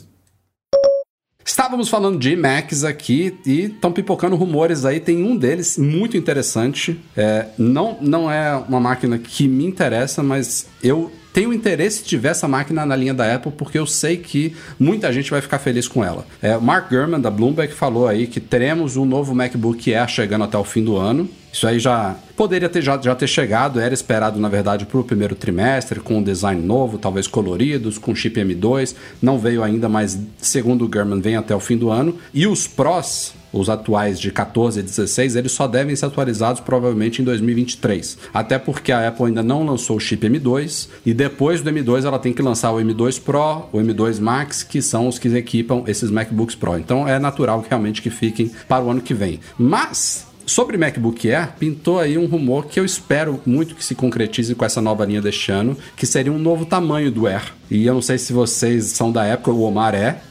Estávamos falando de Macs aqui e estão pipocando rumores aí. Tem um deles muito interessante. É, não, não é uma máquina que me interessa, mas eu tenho interesse de ver essa máquina na linha da Apple porque eu sei que muita gente vai ficar feliz com ela. É, Mark Gurman da Bloomberg falou aí que teremos um novo MacBook Air chegando até o fim do ano. Isso aí já poderia ter, já, já ter chegado, era esperado, na verdade, para o primeiro trimestre, com um design novo, talvez coloridos, com chip M2. Não veio ainda, mas segundo o Gurman, vem até o fim do ano. E os Pros, os atuais de 14 e 16, eles só devem ser atualizados provavelmente em 2023. Até porque a Apple ainda não lançou o chip M2 e depois do M2 ela tem que lançar o M2 Pro, o M2 Max, que são os que equipam esses MacBooks Pro. Então é natural realmente que fiquem para o ano que vem. Mas Sobre MacBook Air, pintou aí um rumor que eu espero muito que se concretize com essa nova linha deste ano, que seria um novo tamanho do Air. E eu não sei se vocês são da época, o Omar é,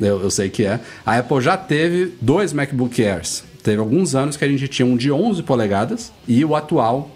eu, eu sei que é. A Apple já teve dois MacBook Airs. Teve alguns anos que a gente tinha um de 11 polegadas e o atual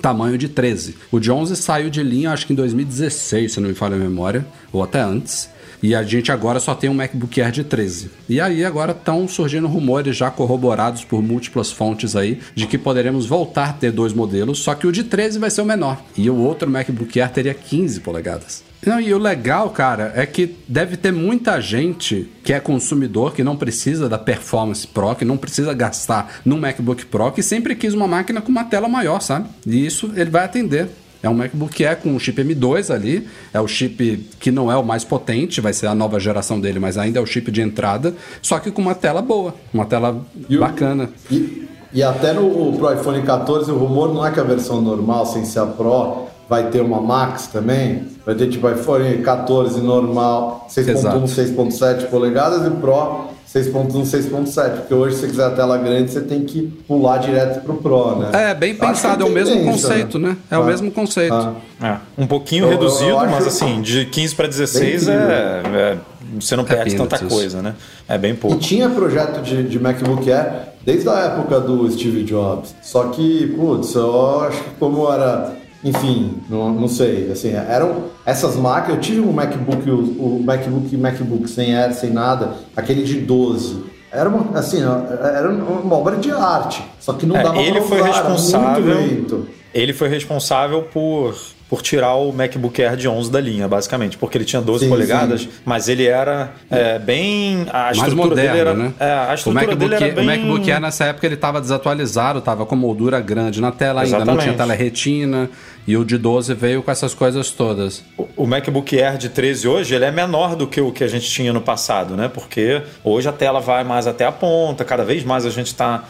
tamanho de 13. O de 11 saiu de linha acho que em 2016, se não me falha a memória, ou até antes. E a gente agora só tem um MacBook Air de 13. E aí agora estão surgindo rumores já corroborados por múltiplas fontes aí de que poderemos voltar a ter dois modelos, só que o de 13 vai ser o menor. E o outro MacBook Air teria 15 polegadas. Não, e o legal, cara, é que deve ter muita gente que é consumidor, que não precisa da Performance Pro, que não precisa gastar num MacBook Pro, que sempre quis uma máquina com uma tela maior, sabe? E isso ele vai atender. É um MacBook Air com o chip M2 ali, é o chip que não é o mais potente, vai ser a nova geração dele, mas ainda é o chip de entrada, só que com uma tela boa, uma tela E o- bacana. E, e até no pro iPhone 14, o rumor não é que a versão normal, sem ser a Pro, vai ter uma Max também. Vai ter tipo iPhone 14 normal, 6.1, Exato. 6.7 polegadas e Pro 6.1, 6.7, porque hoje se você quiser a tela grande, você tem que pular direto pro Pro, né? É, bem Acho pensado, é o mesmo conceito, né? É o Ah. mesmo conceito. Ah. É, um pouquinho Eu- reduzido, eu mas assim, de 15 para 16 Bem é, é- Você não perde peanuts tanta isso. coisa, né? É bem E pouco. tinha projeto de, de MacBook Air desde a época do Steve Jobs. Só que, putz, eu acho que como era. Enfim, não, não sei. Assim, eram essas máquinas. Eu tive um MacBook, o, o MacBook MacBook sem Air, sem nada, aquele de 12. Era uma, assim, era uma obra de arte. Só que não É, dava ele pra foi usar, era responsável. Muito lento. Ele foi responsável por, por tirar o MacBook Air de 11 da linha, basicamente, porque ele tinha 12 Sim, polegadas, sim. mas ele era é, bem. A mais estrutura moderno, dele era. né? É, a o estrutura MacBook, dele era bem. o MacBook Air nessa época ele estava desatualizado, estava com moldura grande na tela ainda, não Exatamente. tinha tela retina, e o de 12 veio com essas coisas todas. O- O MacBook Air de 13 hoje ele é menor do que o que a gente tinha no passado, né? Porque hoje a tela vai mais até a ponta, cada vez mais a gente está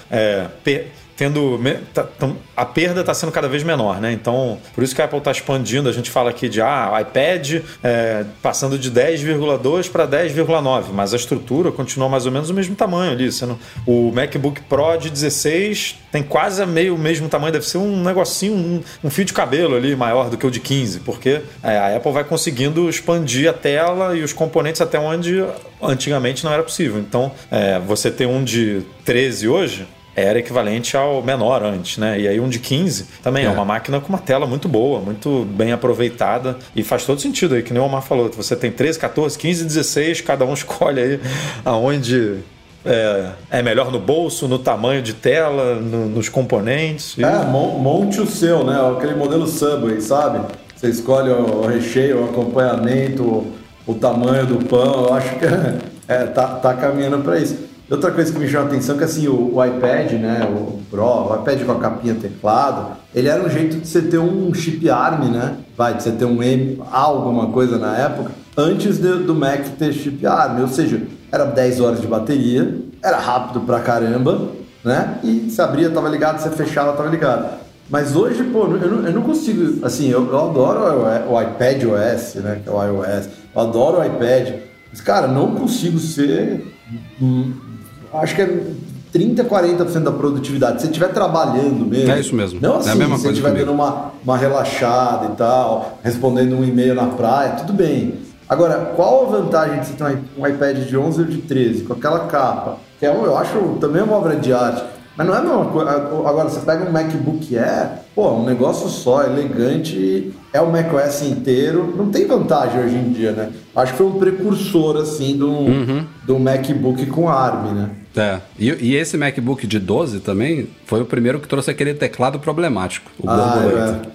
tendo tá- tam- a perda está sendo cada vez menor, né? Então por isso que a Apple está expandindo. A gente fala aqui de ah, iPad é, passando de 10,2 para 10,9, mas a estrutura continua mais ou menos o mesmo tamanho ali. Não- o MacBook Pro de 16 tem quase meio o mesmo tamanho, deve ser um negocinho, um, um fio de cabelo ali maior do que o de 15, porque é, a Apple vai conseguindo expandir a tela e os componentes até onde antigamente não era possível. Então, é, você ter um de 13 hoje era equivalente ao menor antes, né? E aí um de 15 também é, É. uma máquina com uma tela muito boa, muito bem aproveitada e faz todo sentido aí, que nem o Omar falou, você tem 13, 14, 15, 16, cada um escolhe aí aonde é, é melhor no bolso, no tamanho de tela, no- nos componentes. E- É, mon- monte o seu, né? Aquele modelo Subway, sabe? Você escolhe o recheio, o acompanhamento, o, o tamanho do pão. Eu acho que é, tá, tá caminhando para isso. Outra coisa que me chama a atenção é que assim, o, o iPad, né? O Pro, o iPad com a capinha teclado, ele era um jeito de você ter um chip ARM, né? Vai, de você ter um M, alguma coisa na época, antes de- do Mac ter chip ARM. Ou seja, era 10 horas de bateria, era rápido pra caramba, né? E se abria, tava ligado, se fechava, tava ligado. Mas hoje, pô, eu não, eu não consigo. Assim, eu, eu adoro o, o iPad OS, né? Que é o iOS. Eu adoro o iPad. Mas, cara, não consigo ser. Acho que é 30, 40% da produtividade. Se você estiver trabalhando mesmo. É isso mesmo. Não É a assim, mesma se você estiver dando uma, uma relaxada e tal, respondendo um e-mail na praia, tudo bem. Agora, qual a vantagem de você ter um iPad de 11 ou de 13, com aquela capa? Que é, eu acho também uma obra de arte. Mas não é a mesma coisa. Agora, você pega um MacBook Air, pô, um negócio só, elegante, é o macOS inteiro. Não tem vantagem hoje em dia, né? Acho que foi um precursor, assim, do, Uhum. do MacBook com ARM, né? É. E, e esse MacBook de 12 também foi o primeiro que trouxe aquele teclado problemático, o Ah,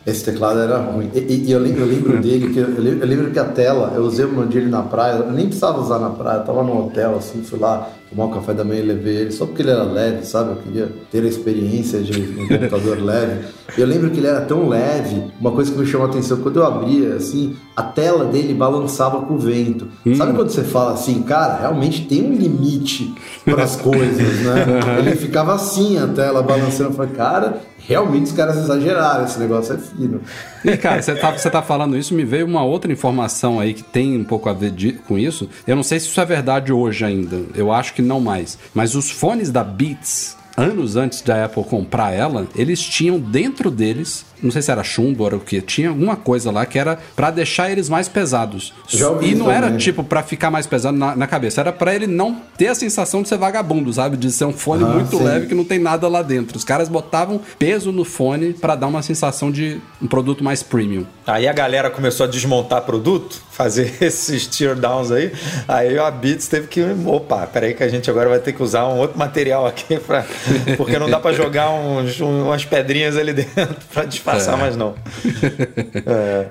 é. esse teclado era ruim. E, e- e eu, lembro, eu lembro dele, que eu, eu lembro que a tela, eu usei um dia ele na praia, eu nem precisava usar na praia, eu tava no hotel, assim, fui lá tomar um café da manhã e levei ele, só porque ele era leve, sabe? Eu queria ter a experiência de um computador leve. Eu lembro que ele era tão leve, uma coisa que me chamou a atenção, quando eu abria, assim, a tela dele balançava com o vento. Sabe quando você fala assim, cara, realmente tem um limite para as coisas, né? Ele ficava assim a tela balançando, eu falei, cara, realmente os caras exageraram, esse negócio é fino. E, cara, você tá, você tá falando isso, me veio uma outra informação aí que tem um pouco a ver de- com isso. Eu não sei se isso é verdade hoje ainda. Eu acho que não mais. Mas os fones da Beats, anos antes da Apple comprar ela, eles tinham dentro deles, não sei se era chumbo ou era o que, tinha alguma coisa lá que era pra deixar eles mais pesados. Já ouvi e não era também. tipo pra ficar mais pesado na, na cabeça, era pra ele não ter a sensação de ser vagabundo, sabe? De ser um fone Ah, muito sim. leve que não tem nada lá dentro. Os caras botavam peso no fone pra dar uma sensação de um produto mais premium. Aí a galera começou a desmontar produto, fazer esses teardowns aí. Aí a Beats teve que. Opa, peraí que a gente agora vai ter que usar um outro material aqui, pra, porque não dá pra jogar uns- um- umas pedrinhas ali dentro pra disfarçar É. mais não. É.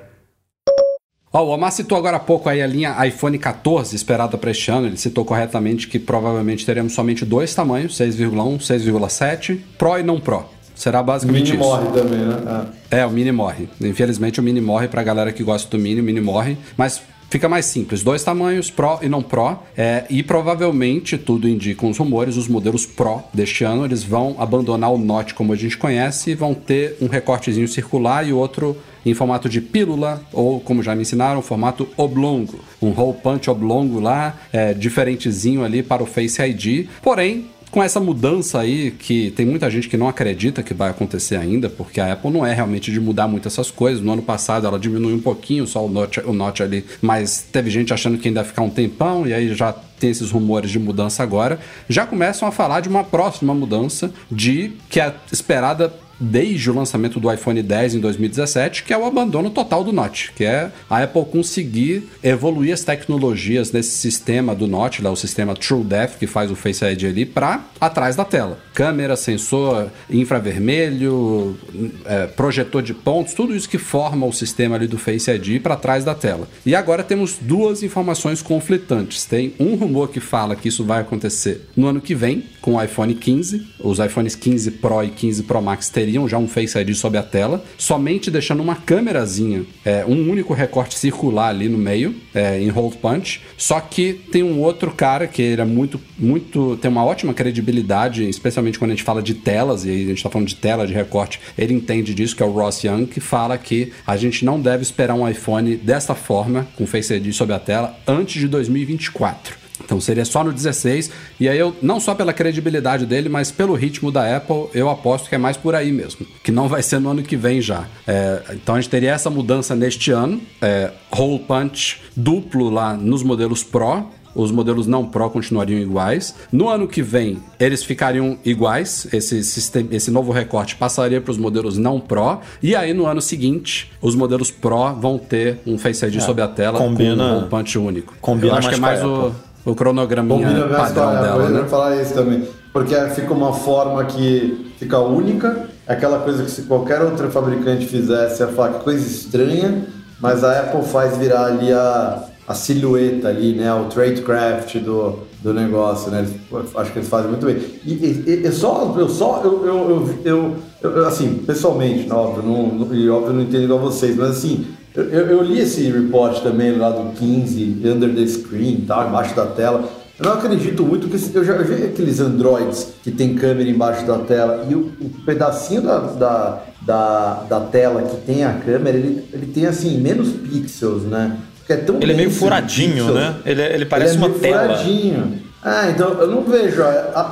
Ó, o Omar citou agora há pouco aí a linha iPhone 14 esperada para este ano. Ele citou corretamente que provavelmente teremos somente dois tamanhos, 6,1, 6,7, Pro e não Pro. Será O basicamente mini isso. morre também, né? Ah. É, o Mini morre. Infelizmente o Mini morre pra galera que gosta do Mini, o Mini morre. Mas fica mais simples. Dois tamanhos, Pro e não Pro. É, e provavelmente, tudo indica os rumores, os modelos Pro deste ano, eles vão abandonar o Note como a gente conhece e vão ter um recortezinho circular e outro em formato de pílula ou, como já me ensinaram, formato oblongo. Um hole punch oblongo lá, é, diferentezinho ali para o Face ID. Porém, com essa mudança aí, que tem muita gente que não acredita que vai acontecer ainda, porque a Apple não é realmente de mudar muito essas coisas. No ano passado ela diminuiu um pouquinho só o Note, o Note ali, mas teve gente achando que ainda ia ficar um tempão, e aí já tem esses rumores de mudança agora. Já começam a falar de uma próxima mudança, de que é esperada desde o lançamento do iPhone 10 em 2017, que é o abandono total do Note, que é a Apple conseguir evoluir as tecnologias desse sistema do Note, lá, o sistema TrueDepth, que faz o Face ID ali, para atrás da tela. Câmera, sensor infravermelho, é, projetor de pontos, tudo isso que forma o sistema ali do Face ID para trás da tela. E agora temos duas informações conflitantes. Tem um rumor que fala que isso vai acontecer no ano que vem, com o iPhone 15. Os iPhones 15 Pro e 15 Pro Max teriam já um Face ID sob a tela, somente deixando uma câmerazinha, é, um único recorte circular ali no meio, é, em Hold Punch. Só que tem um outro cara que ele é muito, muito. tem uma ótima credibilidade, especialmente quando a gente fala de telas, e aí a gente tá falando de tela, de recorte, ele entende disso, que é o Ross Young, que fala que a gente não deve esperar um iPhone dessa forma, com Face ID sob a tela, antes de 2024. Então seria só no 16. E aí eu, não só pela credibilidade dele, mas pelo ritmo da Apple, eu aposto que é mais por aí mesmo. Que não vai ser no ano que vem já. É, então a gente teria essa mudança neste ano. É, hole punch duplo lá nos modelos Pro. Os modelos não Pro continuariam iguais. No ano que vem, eles ficariam iguais. Esse, sistema, esse novo recorte passaria para os modelos não Pro. E aí, no ano seguinte, os modelos Pro vão ter um Face ID sob a tela combina- com um punch único. combina Eu acho que é mais mais o, o cronograminha Combina padrão a dela, né? falar isso também. Porque fica uma forma que fica única, é aquela coisa que se qualquer outro fabricante fizesse, ia falar que coisa estranha, mas a Apple faz virar ali a, a silhueta ali, né? O tradecraft do, do negócio, né? Eles- acho que eles fazem muito bem. E, e- e- só, eu só, eu, eu, eu, eu- eu- assim, pessoalmente, óbvio, não, e óbvio, eu não entendo igual vocês, mas assim, eu, eu- li esse report também lá do 15, under the screen, tá? Embaixo da tela. Eu não acredito muito que eu já vi aqueles Androids que tem câmera embaixo da tela e o, o pedacinho da, da, da, da tela que tem a câmera, ele, ele tem assim menos pixels, né? Porque é tão Ele é meio furadinho, pixels. né? Ele, ele parece Ele é uma meio tela. furadinho. Ah, então eu não vejo.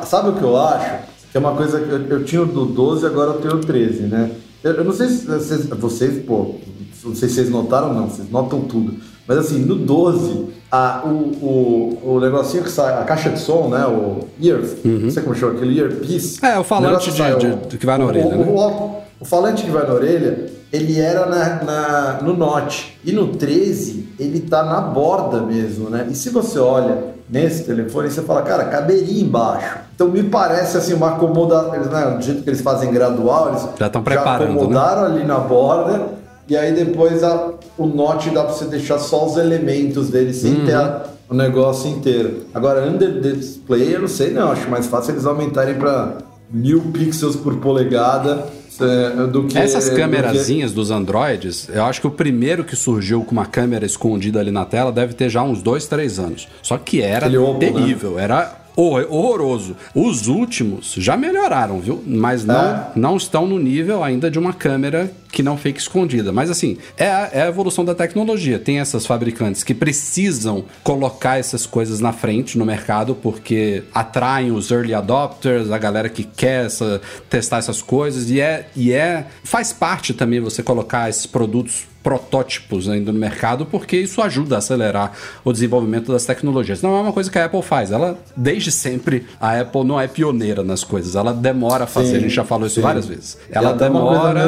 Sabe o que eu acho? Que é uma coisa que eu, eu tinha o do 12 agora eu tenho o 13, né? Eu, eu não sei se vocês, vocês, pô, não sei se vocês notaram ou não, vocês notam tudo. Mas assim, no 12, a, o, o, o negocinho que sai, a caixa de som, né? O ear, não sei como chama, aquele earpiece. É, o falante negócio de- sai, de- o- que vai na o- orelha, o- né? o, o falante que vai na orelha, ele era na, na- no Note. E no 13, ele tá na borda mesmo, né? E se você olha nesse telefone, você fala, cara, caberia embaixo. Então me parece assim uma acomodação, né, do jeito que eles fazem gradual, eles Já tão preparando, né? acomodaram ali na borda. E aí depois a- o Note dá pra você deixar só os elementos dele sem Uhum. ter a- o negócio inteiro. Agora, under display, eu não sei não, acho mais fácil eles aumentarem pra mil pixels por polegada é, do que... Essas do que- câmerazinhas dos Androids, eu acho que o primeiro que surgiu com uma câmera escondida ali na tela deve ter já uns dois, três anos. Só que era Oppo, terrível, era hor- horroroso. Os últimos já melhoraram, viu? Mas não, É. não estão no nível ainda de uma câmera que não fica escondida. Mas assim, é a, é a evolução da tecnologia. Tem essas fabricantes que precisam colocar essas coisas na frente no mercado porque atraem os early adopters, a galera que quer essa- testar essas coisas e é, e é faz parte também você colocar esses produtos protótipos ainda no mercado, porque isso ajuda a acelerar o desenvolvimento das tecnologias. Não é uma coisa que a Apple faz. Ela, desde sempre, a Apple não é pioneira nas coisas. Ela demora a fazer. Sim, a gente já falou isso sim. várias vezes. Ela até uma coisa demora.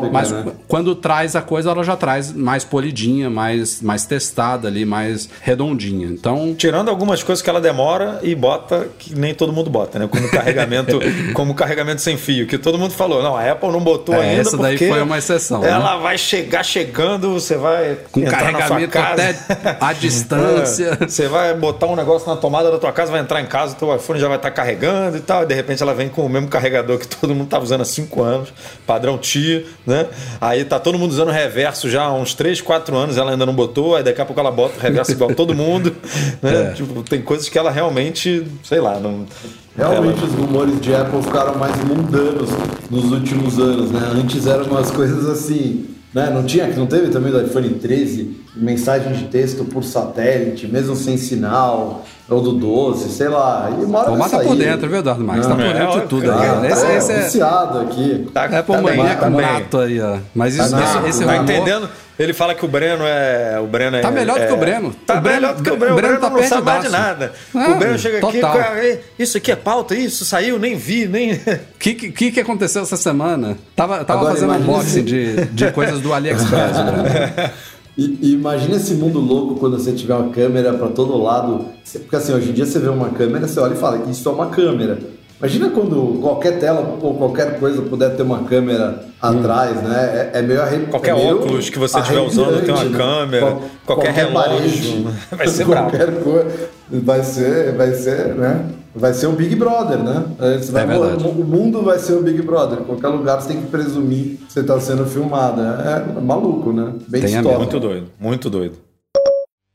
meio mas né? qu- quando traz a coisa, ela já traz mais polidinha, mais, mais testada ali, mais redondinha. Então, Tirando algumas coisas que ela demora e bota que nem todo mundo bota, né? Como carregamento, como carregamento sem fio, que todo mundo falou, não, a Apple não botou É, ainda essa daí foi uma exceção, Ela vai chegar chegando, você vai com carregamento até a distância. É, Você vai botar um negócio na tomada da tua casa, vai entrar em casa, o teu iPhone já vai estar carregando e tal. E de repente ela vem com o mesmo carregador que todo mundo estava usando há cinco anos, padrão TI, né? Né? Aí tá todo mundo usando reverso já há uns 3, 4 anos, ela ainda não botou, aí daqui a pouco ela bota o reverso igual todo mundo, né? Tipo, tem coisas que ela realmente, sei lá, não. Realmente os rumores de Apple ficaram mais mundanos nos últimos anos, né? Antes eram umas coisas assim, né? Não tinha, não teve também do iPhone 13 mensagem de texto por satélite, mesmo sem sinal, ou do 12, sei lá. E uma hora O vai Omar tá por dentro, viu, Eduardo Marques? Tá Não, por é, dentro ó, de tudo cara, aí. Ah, Esse, tá esse é viciado aqui. Tá, tá bem, Maníaco tá nato aí, ó. Mas isso, Tá esse, esse Tá rumor- entendendo? Ele fala que o Breno é. O Breno é Tá melhor do é- que o Breno. Tá O Breno- melhor do que o o Breno. O Breno Breno tá não sabe mais de nada. Ah, o Breno chega aqui, total. "Ei, isso aqui é pauta, isso saiu, nem vi, nem. O que, que, que aconteceu essa semana? Tava, tava Agora fazendo imagina unboxing de, de coisas do AliExpress, Breno. E, e imagina esse mundo louco quando você tiver uma câmera para todo lado. Porque assim, hoje em dia você vê uma câmera, você olha e fala, isso é uma câmera. Imagina quando qualquer tela ou qualquer coisa puder ter uma câmera atrás, né? É, é meio arre... Qualquer é meio óculos que você estiver usando tem uma arrepiante, né? câmera, Qual- qualquer relógio, parede, vai ser qualquer coisa. Vai ser, vai ser, né? Vai ser um Big Brother, né? Você vai- É verdade. o mundo vai ser um Big Brother. Qualquer lugar você tem que presumir que você está sendo filmado. É, é maluco, né? Bem Tenha distópico. Muito doido, muito doido.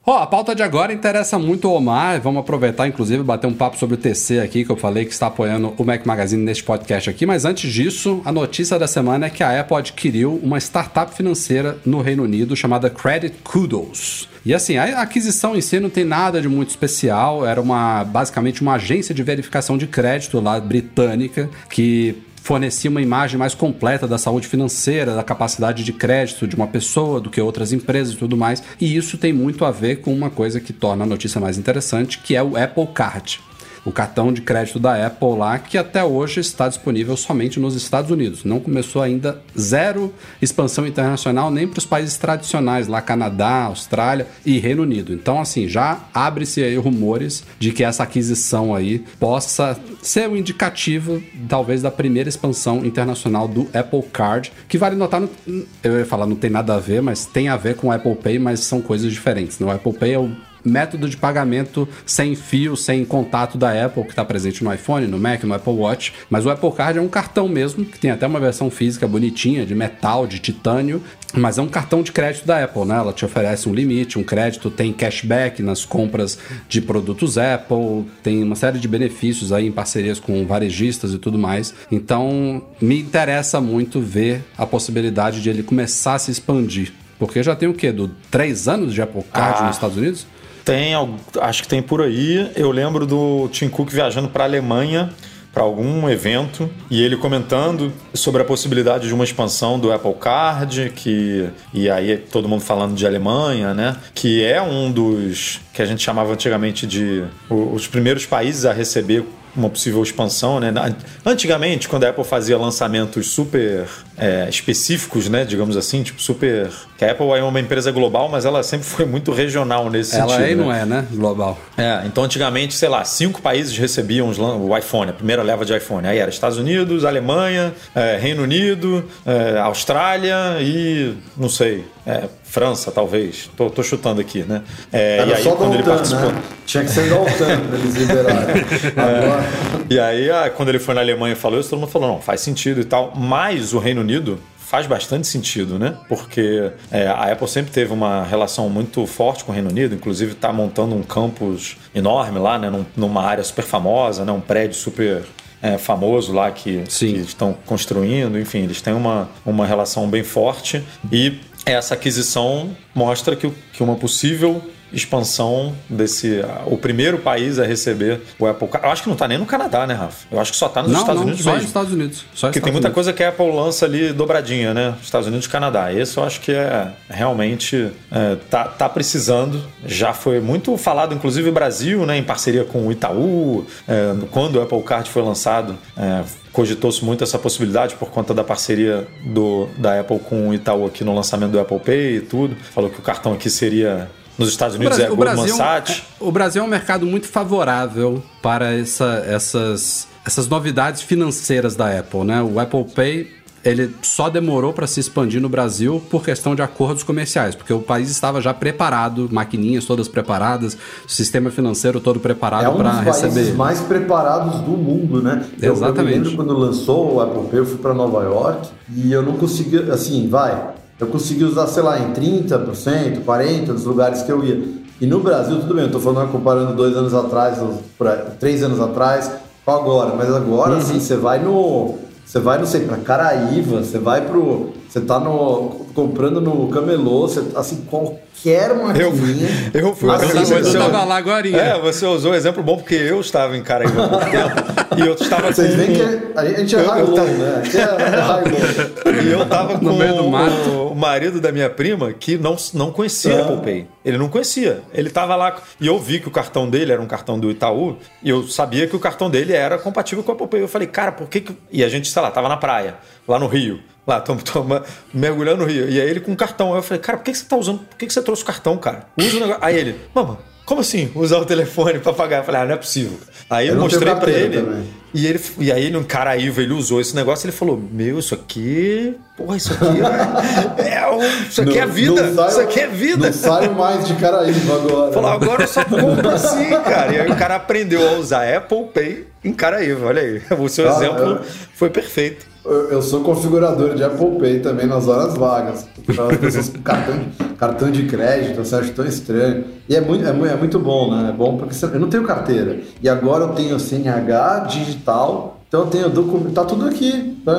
Ó, a pauta de agora interessa muito o Omar. Vamos aproveitar, inclusive, bater um papo sobre o TC aqui, que eu falei que está apoiando o Mac Magazine neste podcast aqui. Mas antes disso, a notícia da semana é que a Apple adquiriu uma startup financeira no Reino Unido chamada Credit Kudos. E assim, a aquisição em si não tem nada de muito especial. Era uma basicamente uma agência de verificação de crédito lá britânica que fornecia uma imagem mais completa da saúde financeira, da capacidade de crédito de uma pessoa do que outras empresas e tudo mais. E isso tem muito a ver com uma coisa que torna a notícia mais interessante, que é o Apple Card. O cartão de crédito da Apple lá, que até hoje está disponível somente nos Estados Unidos. Não começou ainda zero expansão internacional nem para os países tradicionais, lá Canadá, Austrália e Reino Unido. Então, assim, já abre-se aí rumores de que essa aquisição aí possa ser um indicativo, talvez, da primeira expansão internacional do Apple Card, que vale notar, no- eu ia falar, não tem nada a ver, mas tem a ver com o Apple Pay, mas são coisas diferentes. né? O Apple Pay é o método de pagamento sem fio, sem contato da Apple, que está presente no iPhone, no Mac, no Apple Watch. Mas o Apple Card é um cartão mesmo, que tem até uma versão física bonitinha, de metal, de titânio, mas é um cartão de crédito da Apple, né? Ela te oferece um limite, um crédito, tem cashback nas compras de produtos Apple, tem uma série de benefícios aí em parcerias com varejistas e tudo mais. Então, me interessa muito ver a possibilidade de ele começar a se expandir. Porque já tem o quê? Do três anos de Apple Card Ah. nos Estados Unidos? Tem, acho que tem por aí. Eu lembro do Tim Cook viajando para a Alemanha para algum evento e ele comentando sobre a possibilidade de uma expansão do Apple Card, que e aí todo mundo falando de Alemanha, né? Que é um dos que a gente chamava antigamente de os primeiros países a receber uma possível expansão, né? Antigamente, quando a Apple fazia lançamentos super é, específicos, né? Digamos assim, tipo super. Que a Apple é uma empresa global, mas ela sempre foi muito regional nesse Ela sentido. é e né? não é, né? Global. É, então antigamente, sei lá, cinco países recebiam o iPhone, a primeira leva de iPhone. Aí era Estados Unidos, Alemanha, é, Reino Unido, é, Austrália e não sei, é, França, talvez. Tô, tô chutando aqui, né? É, Era e aí só quando ele participou. né? Tinha que ser Daltan pra eles liberarem. Agora, E aí, ah, quando ele foi na Alemanha e falou isso, todo mundo falou, não, faz sentido e tal. Mas o Reino Unido faz bastante sentido, né? Porque é, a Apple sempre teve uma relação muito forte com o Reino Unido, inclusive está montando um campus enorme lá, né? Num- numa área super famosa, né? Um prédio super é, famoso lá que, que estão construindo, enfim, eles têm uma, uma relação bem forte e essa aquisição mostra que, que uma possível expansão desse. O primeiro país a receber o Apple Card. Eu acho que não tá nem no Canadá, né, Rafa? Eu acho que só tá nos não, Estados não, Unidos só mesmo. nos Estados Unidos. Só Porque Estados tem muita Unidos. coisa que a Apple lança ali dobradinha, né? Estados Unidos e Canadá. Esse eu acho que é realmente é, tá, tá precisando. Já foi muito falado, inclusive Brasil, né? Em parceria com o Itaú. é, quando o Apple Card foi lançado, é, cogitou-se muito essa possibilidade por conta da parceria do, da Apple com o Itaú aqui no lançamento do Apple Pay e tudo. Falou que o cartão aqui seria. Nos Estados Unidos Brasil, é o, Goldman Brasil, Sachs. é- o Brasil é um mercado muito favorável para essa- essas, essas novidades financeiras da Apple, né? O Apple Pay ele só demorou para se expandir no Brasil por questão de acordos comerciais, porque o país estava já preparado, maquininhas todas preparadas, sistema financeiro todo É preparado um para dos países receber. mais preparados do mundo, né? Eu- Eu, Exatamente. me lembro quando lançou o Apple Pay, eu fui para Nova York e eu não consegui, assim, vai, eu consegui usar, sei lá, em 30%, 40% dos lugares que eu ia. E no Brasil, tudo bem, eu tô falando comparando dois anos atrás, três anos atrás, com agora. Mas agora, Uhum. assim, você vai no. Você vai, não sei, pra Caraíva, você vai pro. Você tá no. comprando no camelô, você, assim, qualquer maquininha. Eu fui assim, assim, Eu você- tava lá agora. É, você usou um exemplo bom porque eu estava em Caraíba tempo e eu estava Vocês com... veem que a gente é Eu- eu high-low, tava- né? A gente é. E eu tava com No meio do mato. o, o marido da minha prima que não, não conhecia É. Apple Pay. Ele não conhecia. Ele tava lá e eu vi que o cartão dele era um cartão do Itaú e eu sabia que o cartão dele era compatível com o Apple Pay. Eu falei, cara, por que que... E a gente, sei lá, tava na praia, lá no Rio. Lá, tamo, tamo mergulhando no Rio. E aí ele com o cartão. Aí eu falei, cara, por que, que você tá usando... Por que, que você trouxe o cartão, cara? Usa o negócio. Aí ele, mama, como assim? Usar o telefone pra pagar? Eu falei, ah, não é possível. Aí eu, Eu mostrei pra ele. também. E, ele, e aí um Caraíva, ele usou esse negócio ele falou: Meu, isso aqui. Porra, isso aqui é. é um- isso aqui é Não- vida. não saio- isso aqui é vida. Não saio mais de Caraíba agora. Falou, agora eu só compro assim, cara. E aí o cara aprendeu a usar Apple Pay em Caraíva. Olha aí. O seu Ah, exemplo eu- foi perfeito. Eu, sou configurador de Apple Pay também nas horas vagas. As pessoas com cartão de, cartão de crédito, você acha tão estranho. E é muito, é, é muito bom, né? É bom porque eu não tenho carteira. E agora eu tenho CNH digital, então eu tenho documento. Tá tudo aqui. né?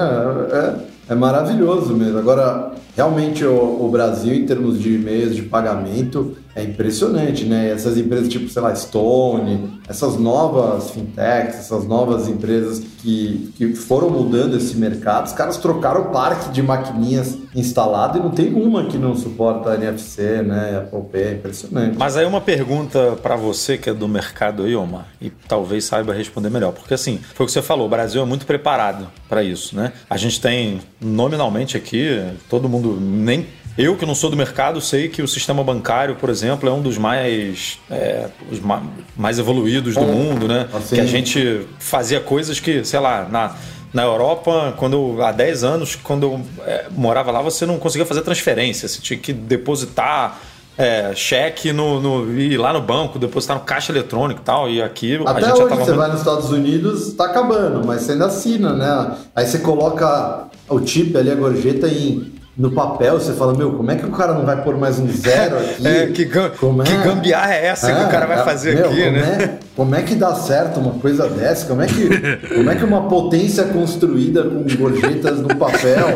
É, é maravilhoso mesmo. Agora, realmente o, o Brasil, em termos de meios de pagamento, é impressionante, né? Essas empresas tipo, sei lá, Stone, essas novas fintechs, essas novas empresas que, que foram mudando esse mercado, os caras trocaram o parque de maquininhas instalado e não tem uma que não suporta NFC, né? Apple Pay, é impressionante. Mas aí uma pergunta pra você que é do mercado aí, Omar, e talvez saiba responder melhor. Porque assim, foi o que você falou, o Brasil é muito preparado pra isso, né? A gente tem nominalmente aqui, todo mundo nem eu que não sou do mercado sei que o sistema bancário, por exemplo, é um dos mais é, os ma- mais evoluídos do mundo, né? Assim. Que a gente fazia coisas que, sei lá, na na Europa, quando eu- há 10 anos, quando eu é, morava lá, você não conseguia fazer transferência. Você tinha que depositar é, cheque no, no, ir lá no banco, depositar no caixa eletrônico e tal. E aqui a Até gente hoje já tava. você vai nos Estados Unidos, tá acabando, mas você ainda assina, né? Aí você coloca o chip ali, a gorjeta em, no papel, você fala, meu, como é que o cara não vai pôr mais um zero aqui? É, que, gam- Como que gambiarra é essa que o cara vai é, fazer meu, aqui, como né? É, como é que dá certo uma coisa dessa? Como é que, como é que uma potência construída com gorjetas no papel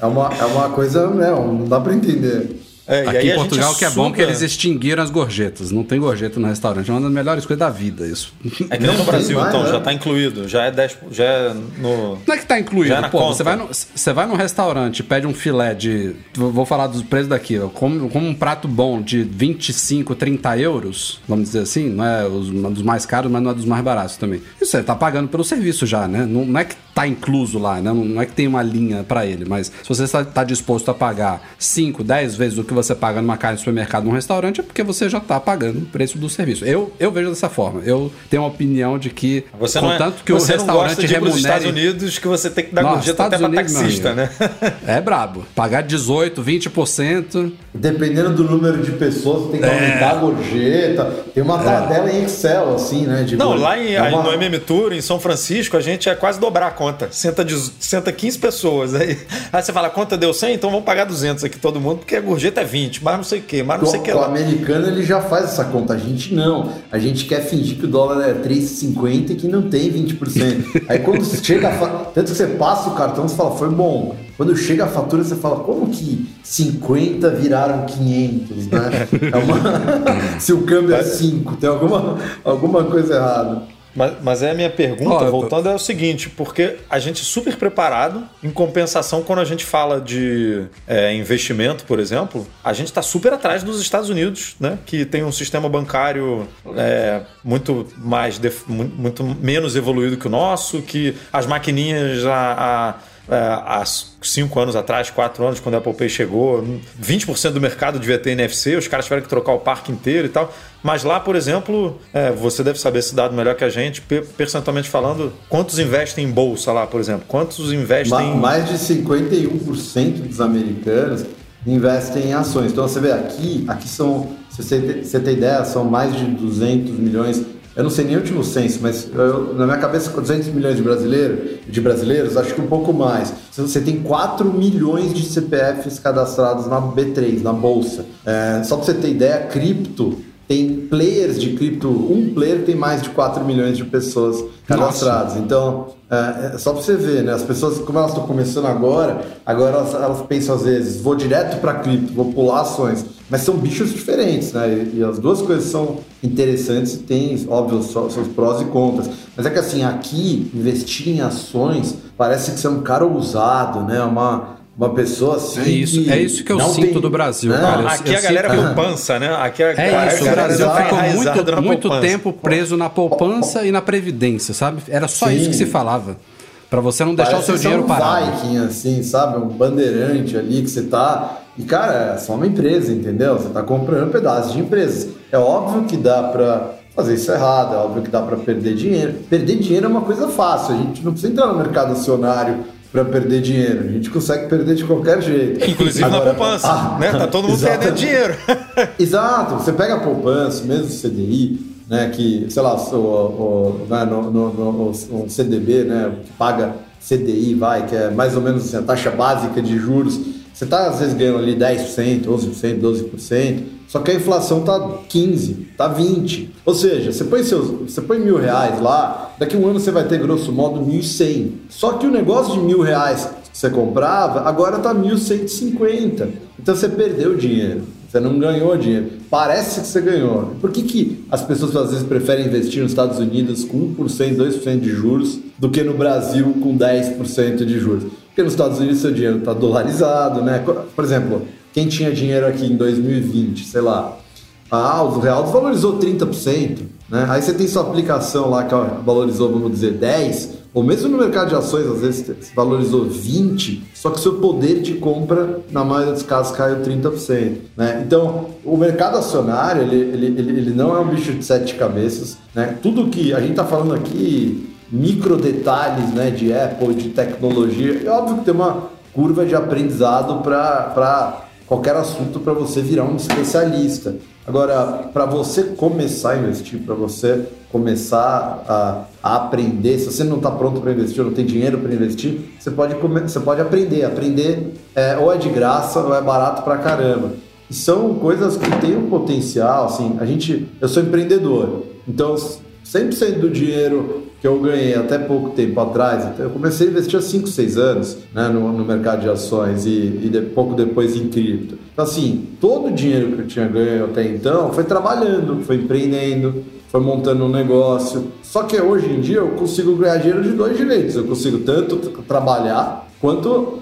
é uma, é uma coisa, né, não dá pra entender. É, e Aqui aí em Portugal que é bom que suga- eles extinguiram as gorjetas. Não tem gorjeta no restaurante. É uma das melhores coisas da vida, isso. É que nem no Não tem Brasil, mais, então, né? já tá incluído. Já é 10. Já é no. Não é que tá incluído. Já é na Pô, conta. você vai, no, você vai num restaurante, pede um filé de. Vou vou falar dos preços daqui. Como, como um prato bom de 25, 30 euros, vamos dizer assim, não é os, um dos mais caros, mas não é dos mais baratos também. Isso você tá pagando pelo serviço já, né? Não, não é que tá incluso lá, né? Não, é que tem uma linha pra ele, mas se você está tá disposto a pagar 5, 10 vezes o que você paga numa casa de supermercado num restaurante, é porque você já tá pagando o preço do serviço. Eu, eu vejo dessa forma. Eu tenho uma opinião de que, Você não, é, contanto que você o não restaurante gosta de ir pros remunere... Estados Unidos que você tem que dar Nossa, gorjeta até Estados pra Unidos, meu taxista, né? É brabo. Pagar 18, 20%. Dependendo do número de pessoas, você tem que aumentar a gorjeta. Tem uma tabela em Excel, assim, né? de Não, gorjeta. lá em, É uma- no MM Tour, em São Francisco, a gente é quase dobrar a conta. Senta, de- senta 15 pessoas. Aí, aí você fala, a conta deu 100, então vamos pagar 200 aqui todo mundo, porque a gorjeta é 20, mas não sei o quê, mas não sei o que O, o lá. americano ele já faz essa conta, a gente não. A gente quer fingir que o dólar é 3,50 e que não tem 20%. Aí quando chega. Tanto que você passa o cartão, você fala, foi bom. Quando chega a fatura, você fala, como que 50 viraram 500, né? É uma... Se o câmbio é 5, tem alguma, alguma coisa errada. Mas, mas é a minha pergunta, voltando, é o seguinte, porque a gente é super preparado, em compensação, quando a gente fala de é, investimento, por exemplo, a gente está super atrás dos Estados Unidos, né? Que tem um sistema bancário é, muito mais muito menos evoluído que o nosso, que as maquininhas a, a é, há cinco anos atrás, quatro anos, quando a Apple Pay chegou, 20% do mercado devia ter NFC, os caras tiveram que trocar o parque inteiro e tal. Mas lá, por exemplo, é, você deve saber esse dado melhor que a gente, per- percentualmente falando, quantos investem em bolsa lá, por exemplo? Quantos investem Ma- em... mais de 51% dos americanos investem em ações. Então você vê aqui, aqui são, se você te- você tem ideia, são mais de 200 milhões. Eu não sei nem o último censo, mas eu- na minha cabeça 200 milhões de brasileiros, de brasileiros, acho que um pouco mais. Você tem 4 milhões de CPFs cadastrados na B3, na bolsa. É, só para você ter ideia, cripto tem players de cripto, um player tem mais de 4 milhões de pessoas cadastradas. Então, é, é só para você ver, né? As pessoas, como elas estão começando agora, agora elas, elas pensam às vezes, vou direto para cripto, vou pular ações. Mas são bichos diferentes, né? E, e as duas coisas são interessantes e tem, óbvio, só- seus prós e contras. Mas é que assim, aqui, investir em ações parece que você é um cara ousado, né? Uma, uma pessoa assim. É isso- é isso que eu sinto tem- do Brasil, Não, cara. Eu- Aqui eu a galera sinto- poupança, né? Aqui a, É isso, o Brasil ficou muito, muito tempo preso na poupança e na previdência, sabe? Era só Sim. isso que se falava. Pra você não deixar Parece o seu é dinheiro um parado. Viking, assim, sabe? Um bandeirante ali que você tá. E, cara, é só uma empresa, entendeu? Você tá comprando pedaços de empresas. É óbvio que dá pra fazer isso errado, é óbvio que dá pra perder dinheiro. Perder dinheiro é uma coisa fácil, a gente não precisa entrar no mercado acionário pra perder dinheiro. A gente consegue perder de qualquer jeito. Inclusive Agora- na poupança, Ah, né? Tá todo mundo exatamente. perdendo dinheiro. Exato, você pega a poupança, mesmo o CDI, né, que, sei lá, o, o, né, no, no, no- um CDB, né, que paga CDI, vai, que é mais ou menos assim, a taxa básica de juros, você está às vezes ganhando ali 10%, 11%, 12%, só que a inflação tá 15%, tá 20%. Ou seja, você põe, seus, você põe mil reais lá, daqui a um ano você vai ter grosso modo 1.100. Só que o negócio de mil reais que você comprava, agora tá 1.150. Então você perdeu dinheiro. Você não ganhou dinheiro. Parece que você ganhou. Por que, que as pessoas às vezes preferem investir nos Estados Unidos com 1%, 2% de juros do que no Brasil com 10% de juros? Porque nos Estados Unidos seu dinheiro está dolarizado, né? Por exemplo, quem tinha dinheiro aqui em 2020, sei lá, ah, o real desvalorizou 30%, né? Aí você tem sua aplicação lá que valorizou, vamos dizer, 10, ou mesmo no mercado de ações, às vezes valorizou 20, só que seu poder de compra, na maioria dos casos, caiu 30%. Né? Então, o mercado acionário, ele, ele, ele, ele não é um bicho de sete cabeças. Né? Tudo que a gente está falando aqui, micro detalhes né, de Apple, de tecnologia, é óbvio que tem uma curva de aprendizado para qualquer assunto para você virar um especialista. Agora, para você começar a investir, para você começar a, a aprender, se você não está pronto para investir, não tem dinheiro para investir, você pode, come- você pode aprender. Aprender é, ou é de graça ou é barato pra caramba. E são coisas que têm um potencial, assim, a gente, eu sou empreendedor, então 100% do dinheiro que eu ganhei até pouco tempo atrás, então eu comecei a investir há 5, 6 anos né, no, no mercado de ações e, e de- pouco depois em cripto. Então, assim, todo o dinheiro que eu tinha ganho até então foi trabalhando, foi empreendendo, foi montando um negócio. Só que hoje em dia eu consigo ganhar dinheiro de dois jeitos. Eu consigo tanto trabalhar quanto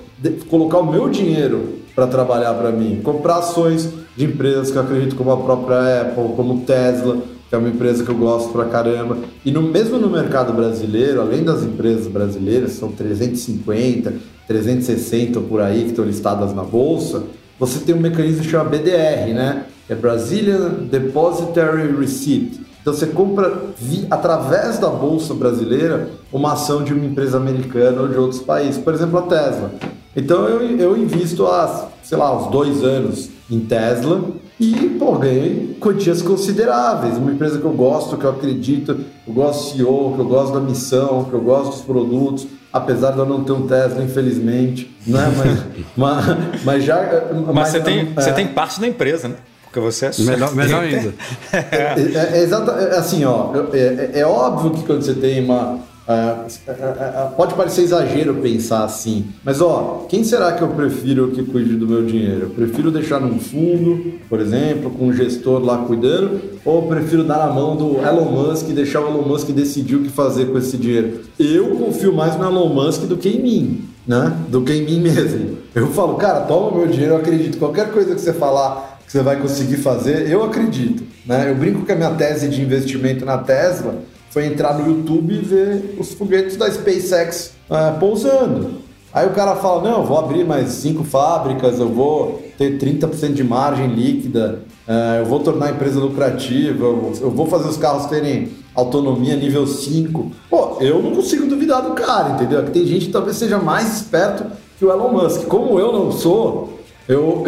colocar o meu dinheiro para trabalhar para mim, comprar ações de empresas que eu acredito como a própria Apple, como Tesla, que é uma empresa que eu gosto pra caramba. E no mesmo no mercado brasileiro, além das empresas brasileiras, são 350, 360 por aí que estão listadas na bolsa, você tem um mecanismo que chama BDR, né? É Brazilian Depository Receipt. Então você compra vi- através da bolsa brasileira uma ação de uma empresa americana ou de outros países, por exemplo a Tesla. Então eu, eu invisto há, sei lá, uns dois anos em Tesla e, pô, ganhei quantias consideráveis. Uma empresa que eu gosto, que eu acredito, eu gosto do CEO, que eu gosto da missão, que eu gosto dos produtos, apesar de eu não ter um Tesla, infelizmente, né? Mas, mas, mas já... Mas, você, tem, é, você tem parte da empresa, né? Porque você é. Melhor, melhor ainda. É, é, exata, é assim, ó, é, é- é óbvio que quando você tem uma. Ah, ah, ah, pode parecer exagero pensar assim, mas ó, quem será que eu prefiro que cuide do meu dinheiro? Eu prefiro deixar num fundo, por exemplo, com um gestor lá cuidando, ou eu prefiro dar na mão do Elon Musk e deixar o Elon Musk decidir o que fazer com esse dinheiro? Eu confio mais no Elon Musk do que em mim, né? Do que em mim mesmo. Eu falo, cara, toma meu dinheiro, eu acredito. Qualquer coisa que você falar que você vai conseguir fazer, eu acredito. Né? Eu brinco que a minha tese de investimento na Tesla foi entrar no YouTube e ver os foguetes da SpaceX ah, pousando. Aí o cara fala, não, vou abrir mais cinco fábricas, eu vou ter 30% de margem líquida, eh, eu vou tornar a empresa lucrativa, eu eu vou fazer os carros terem autonomia nível 5. Pô, eu não consigo duvidar do cara, entendeu? É que tem gente que talvez seja mais esperto que o Elon Musk. Como eu não sou, eu,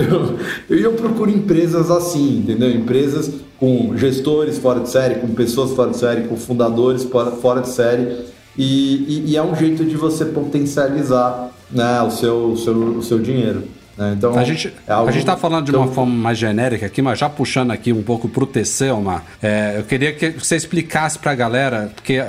eu, eu, procuro empresas assim, entendeu? Empresas com gestores fora de série, com pessoas fora de série, com fundadores fora, de série. E, e- e é um jeito de você potencializar né, o, seu, o, seu, o seu dinheiro. né? Então, A gente, é algo- a gente tá falando de então, uma forma mais genérica aqui, mas já puxando aqui um pouco pro TC, Omar, é, eu queria que você explicasse pra galera, porque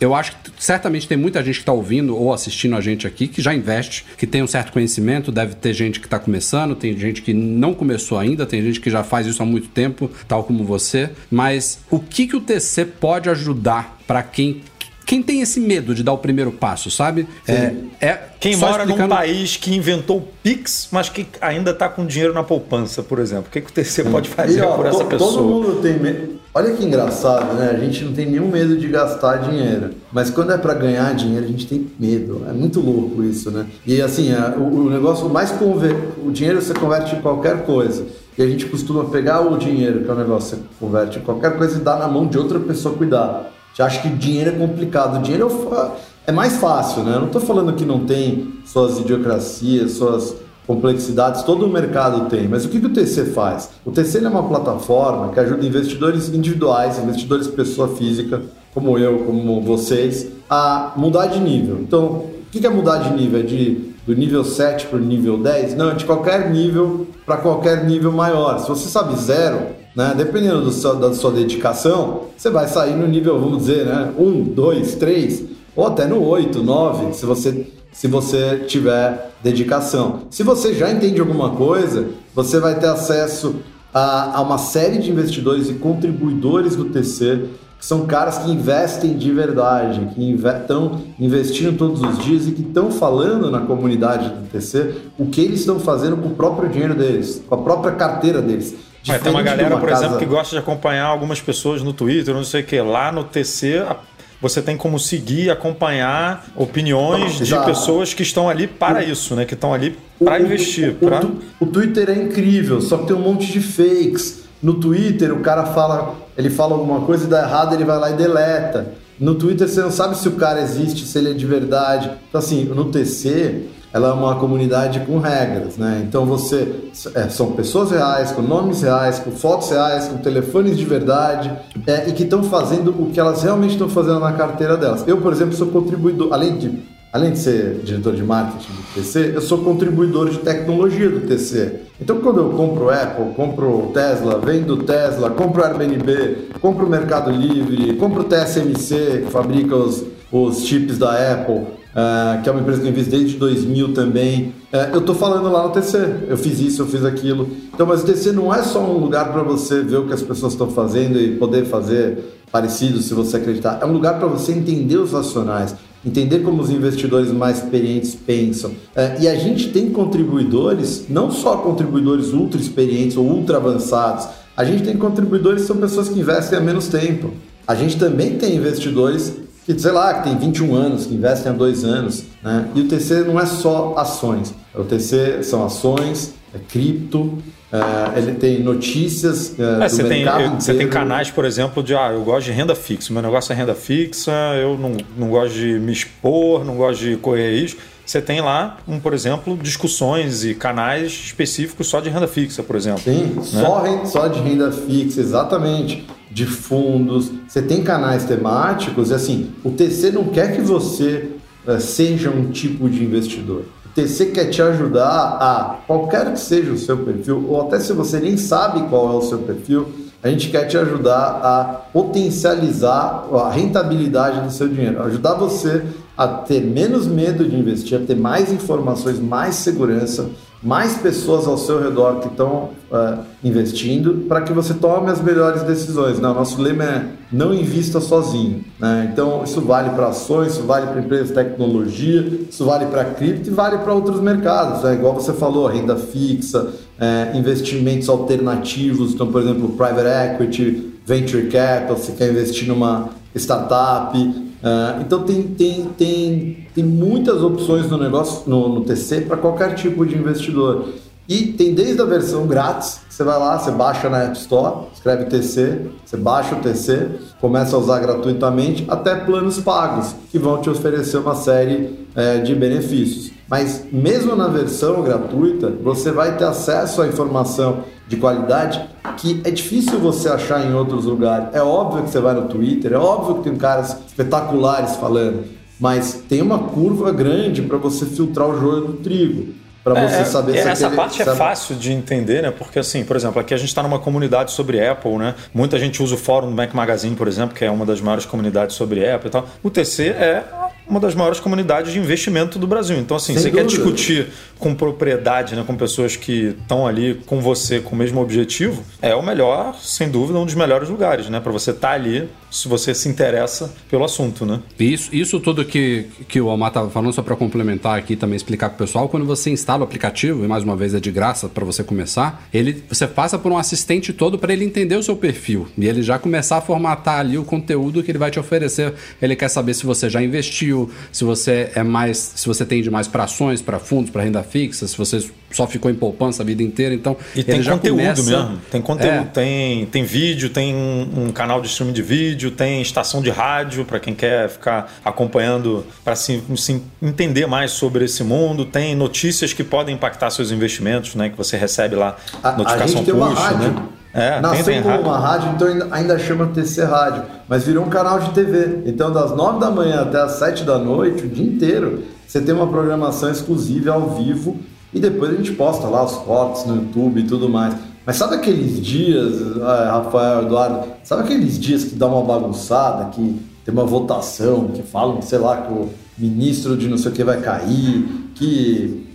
eu acho que certamente tem muita gente que tá ouvindo ou assistindo a gente aqui que já investe, que tem um certo conhecimento, deve ter gente que tá começando, tem gente que não começou ainda, tem gente que já faz isso há muito tempo, tal como você, mas o que, que o TC pode ajudar pra quem... Quem tem esse medo de dar o primeiro passo, sabe? É, é Quem só mora num explicando- país que inventou o Pix, mas que ainda está com dinheiro na poupança, por exemplo. O que, que o TC pode fazer E, ó, por essa pessoa? Todo mundo tem medo. Olha que engraçado, né? A gente não tem nenhum medo de gastar dinheiro. Mas quando é pra ganhar dinheiro, a gente tem medo. É muito louco isso, né? E assim, é, o, o negócio mais conver... o dinheiro você converte em qualquer coisa. E a gente costuma pegar o dinheiro, que é um negócio que você converte em qualquer coisa, e dar na mão de outra pessoa cuidar. Já acha que dinheiro é complicado. Dinheiro é o fa- é mais fácil, né? Eu não tô falando que não tem suas idiocracias, suas complexidades, todo o mercado tem. Mas o que, que o TC faz? O TC é uma plataforma que ajuda investidores individuais, investidores pessoa física, como eu, como vocês, a mudar de nível. Então, o que, que é mudar de nível? É de do nível 7 para o nível 10? Não, é de qualquer nível para qualquer nível maior. Se você sabe zero, né, dependendo do seu- da sua dedicação, você vai sair no nível, vamos dizer, né, 1, 2, 3, ou até no 8, 9, se você se você tiver dedicação. Se você já entende alguma coisa, você vai ter acesso a, a uma série de investidores e contribuidores do TC, que são caras que investem de verdade, que estão investindo todos os dias e que estão falando na comunidade do TC o que eles estão fazendo com o próprio dinheiro deles, com a própria carteira deles. Mas tem uma galera, uma por casa- exemplo, que gosta de acompanhar algumas pessoas no Twitter, não sei o que. Lá no TC, a- você tem como seguir acompanhar opiniões de pessoas que estão ali para isso, né? Que estão ali para investir. O, pra- o Twitter é incrível, só que tem um monte de fakes. No Twitter, o cara fala, ele fala alguma coisa e dá errado, ele vai lá e deleta. No Twitter, você não sabe se o cara existe, se ele é de verdade. Então, assim, no TC, ela é uma comunidade com regras, né? Então, você é, são pessoas reais, com nomes reais, com fotos reais, com telefones de verdade, é, e que estão fazendo o que elas realmente estão fazendo na carteira delas. Eu, por exemplo, sou contribuidor, além de Além de ser diretor de marketing do TC, eu sou contribuidor de tecnologia do TC. Então, quando eu compro Apple, compro Tesla, vendo Tesla, compro Airbnb, compro Mercado Livre, compro TSMC, que fabrica os, os chips da Apple, eh, que é uma empresa que eu invisto desde 2000 também. eh, eu estou falando lá no TC. Eu fiz isso, eu fiz aquilo. Então, mas o TC não é só um lugar para você ver o que as pessoas estão fazendo e poder fazer parecido se você acreditar. É um lugar para você entender os racionais, entender como os investidores mais experientes pensam. É, e a gente tem contribuidores, não só contribuidores ultra experientes ou ultra avançados, a gente tem contribuidores que são pessoas que investem há menos tempo. A gente também tem investidores que, sei lá, que tem 21 anos, que investem há dois anos. Né? E o TC não é só ações. O TC são ações, é cripto, é, ele tem notícias é, É, você, tem, eu- você tem canais, por exemplo, de ah, eu gosto de renda fixa, meu negócio é renda fixa, eu não, não gosto de me expor, não gosto de correr risco. Você tem lá, um, por exemplo, discussões e canais específicos só de renda fixa, por exemplo. Sim, só, ren- só de renda fixa, exatamente. De fundos. Você tem canais temáticos e assim, o TC não quer que você eh, seja um tipo de investidor. O TC quer te ajudar a, qualquer que seja o seu perfil, ou até se você nem sabe qual é o seu perfil, a gente quer te ajudar a potencializar a rentabilidade do seu dinheiro, ajudar você a ter menos medo de investir, a ter mais informações, mais segurança, mais pessoas ao seu redor que estão eh, investindo para que você tome as melhores decisões. Nosso lema é não invista sozinho. Né? Então, isso vale para ações, isso vale para empresas de tecnologia, isso vale para cripto e vale para outros mercados. Né? Igual você falou, renda fixa, eh, investimentos alternativos, então, por exemplo, private equity, venture capital, você quer investir numa startup, Ah, então tem, tem, tem, tem muitas opções no negócio, no, no TC, para qualquer tipo de investidor. E tem desde a versão grátis, você vai lá, você baixa na App Store, escreve TC, você baixa o TC, começa a usar gratuitamente, até planos pagos, que vão te oferecer uma série eh, de benefícios. Mas mesmo na versão gratuita, você vai ter acesso à informação de qualidade que é difícil você achar em outros lugares. É óbvio que você vai no Twitter, é óbvio que tem caras espetaculares falando, mas tem uma curva grande para você filtrar o joio do trigo. Para você É, saber é, se essa aquele- parte é se a- fácil de entender, né? Porque assim, por exemplo, aqui a gente está numa comunidade sobre Apple, né? Muita gente usa o fórum do Mac Magazine, por exemplo, que é uma das maiores comunidades sobre Apple e tal. O TC é uma das maiores comunidades de investimento do Brasil. Então, assim, Sem você quer dúvida. discutir com propriedade, né? Com pessoas que estão ali com você com o mesmo objetivo, é o melhor, sem dúvida, um dos melhores lugares, né? Para você estar ali, se você se interessa pelo assunto, né? Isso, isso tudo que, que o Omar estava falando, só para complementar aqui também explicar para o pessoal, quando você instala o aplicativo, e mais uma vez é de graça para você começar, ele você passa por um assistente todo para ele entender o seu perfil e ele já começar a formatar ali o conteúdo que ele vai te oferecer. Ele quer saber se você já investiu, se você é mais, se você tende mais para ações, para fundos, para renda fixa, se você só ficou em poupança a vida inteira, então E ele tem já conteúdo começa... mesmo. Tem conteúdo, É. tem, tem vídeo, tem um, um canal de streaming de vídeo, tem estação de rádio para quem quer ficar acompanhando para se, se entender mais sobre esse mundo. Tem notícias que podem impactar seus investimentos, né? Que você recebe lá A, a notificação gente tem uma push, rádio. né? É, tem, Nasceu tem como rádio. uma rádio, então ainda, ainda chama TC Rádio. Mas virou um canal de TV. Então, das 9 da manhã até as 7 da noite, o dia inteiro, você tem uma programação exclusiva ao vivo. E depois a gente posta lá os cortes no YouTube e tudo mais. Mas sabe aqueles dias, ah, Rafael, Eduardo, sabe aqueles dias que dá uma bagunçada, que tem uma votação, que falam, sei lá, que o ministro de não sei o que vai cair, que,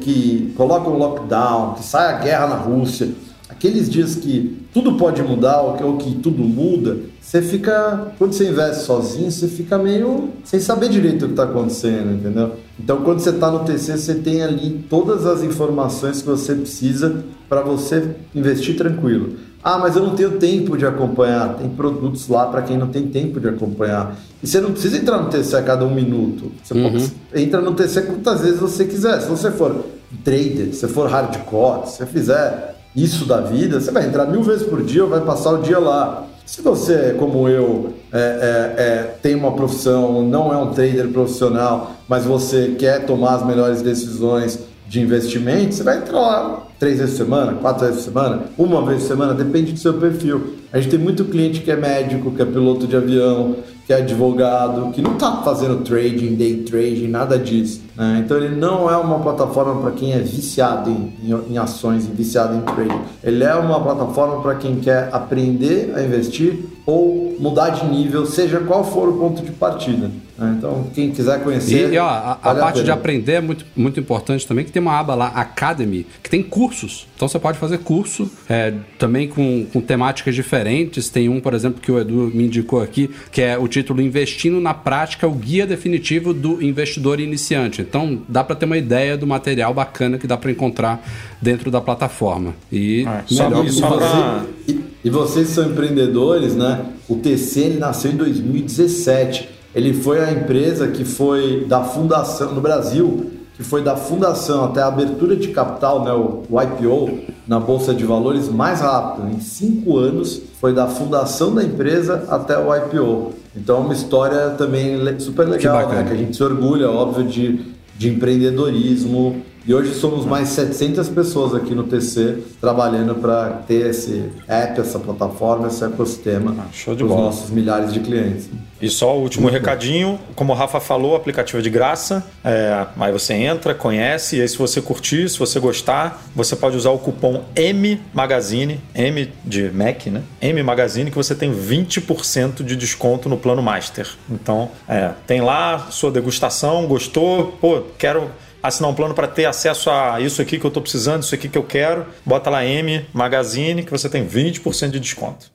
que coloca um lockdown, que sai a guerra na Rússia. Aqueles dias que tudo pode mudar ou que, ou que tudo muda, você fica. Quando você investe sozinho, você fica meio sem saber direito o que está acontecendo, entendeu? Então, quando você está no TC, você tem ali todas as informações que você precisa para você investir tranquilo. Ah, mas eu não tenho tempo de acompanhar. Tem produtos lá para quem não tem tempo de acompanhar. E você não precisa entrar no TC a cada um minuto. Você pode- entra no TC quantas vezes você quiser. Se você for trader, se for hardcore, se você fizer isso da vida, você vai entrar mil vezes por dia ou vai passar o dia lá. Se você, como eu, é, é, é, tem uma profissão, não é um trader profissional, mas você quer tomar as melhores decisões de investimento, você vai entrar lá três vezes por semana, quatro vezes por semana, uma vez por semana, depende do seu perfil. A gente tem muito cliente que é médico, que é piloto de avião, que é advogado, que não está fazendo trading, day trading, nada disso. né? Então ele não é uma plataforma para quem é viciado em, em, em ações, e viciado em trading. Ele é uma plataforma para quem quer aprender a investir ou mudar de nível, seja qual for o ponto de partida. Né? Então quem quiser conhecer, E, e, ó, a, a vale parte de pena. aprender é muito, muito importante também, que tem uma aba lá, Academy, que tem cursos. Então você pode fazer curso é, também com, com temáticas diferentes. Tem um, por exemplo, que o Edu me indicou aqui, que é o título Investindo na Prática, o guia definitivo do investidor iniciante. Então dá para ter uma ideia do material bacana que dá para encontrar dentro da plataforma. E Ah, só- melhor e que só você- pra- E, e vocês são empreendedores, né? O TC ele nasceu em 2017. Ele foi a empresa que foi da fundação no Brasil, que foi da fundação até a abertura de capital, né? O, IPO na bolsa de valores mais rápido. Em cinco anos foi da fundação da empresa até o IPO. Então é uma história também super legal, bacana. né? Que a gente se orgulha, óbvio, de, de empreendedorismo. E hoje somos mais 700 pessoas aqui no TC trabalhando para ter esse app, essa plataforma, esse ecossistema Ah, para os nossos milhares de clientes. E só o último recadinho, como o Rafa falou, aplicativo é de graça. É, aí você entra, conhece, e aí se você curtir, se você gostar, você pode usar o cupom M Magazine, M de Mac, né? M Magazine, que você tem 20% de desconto no plano Master. Então, é, tem lá sua degustação, gostou, pô, quero assinar um plano para ter acesso a isso aqui que eu estou precisando, isso aqui que eu quero. Bota lá M Magazine, que você tem 20% de desconto.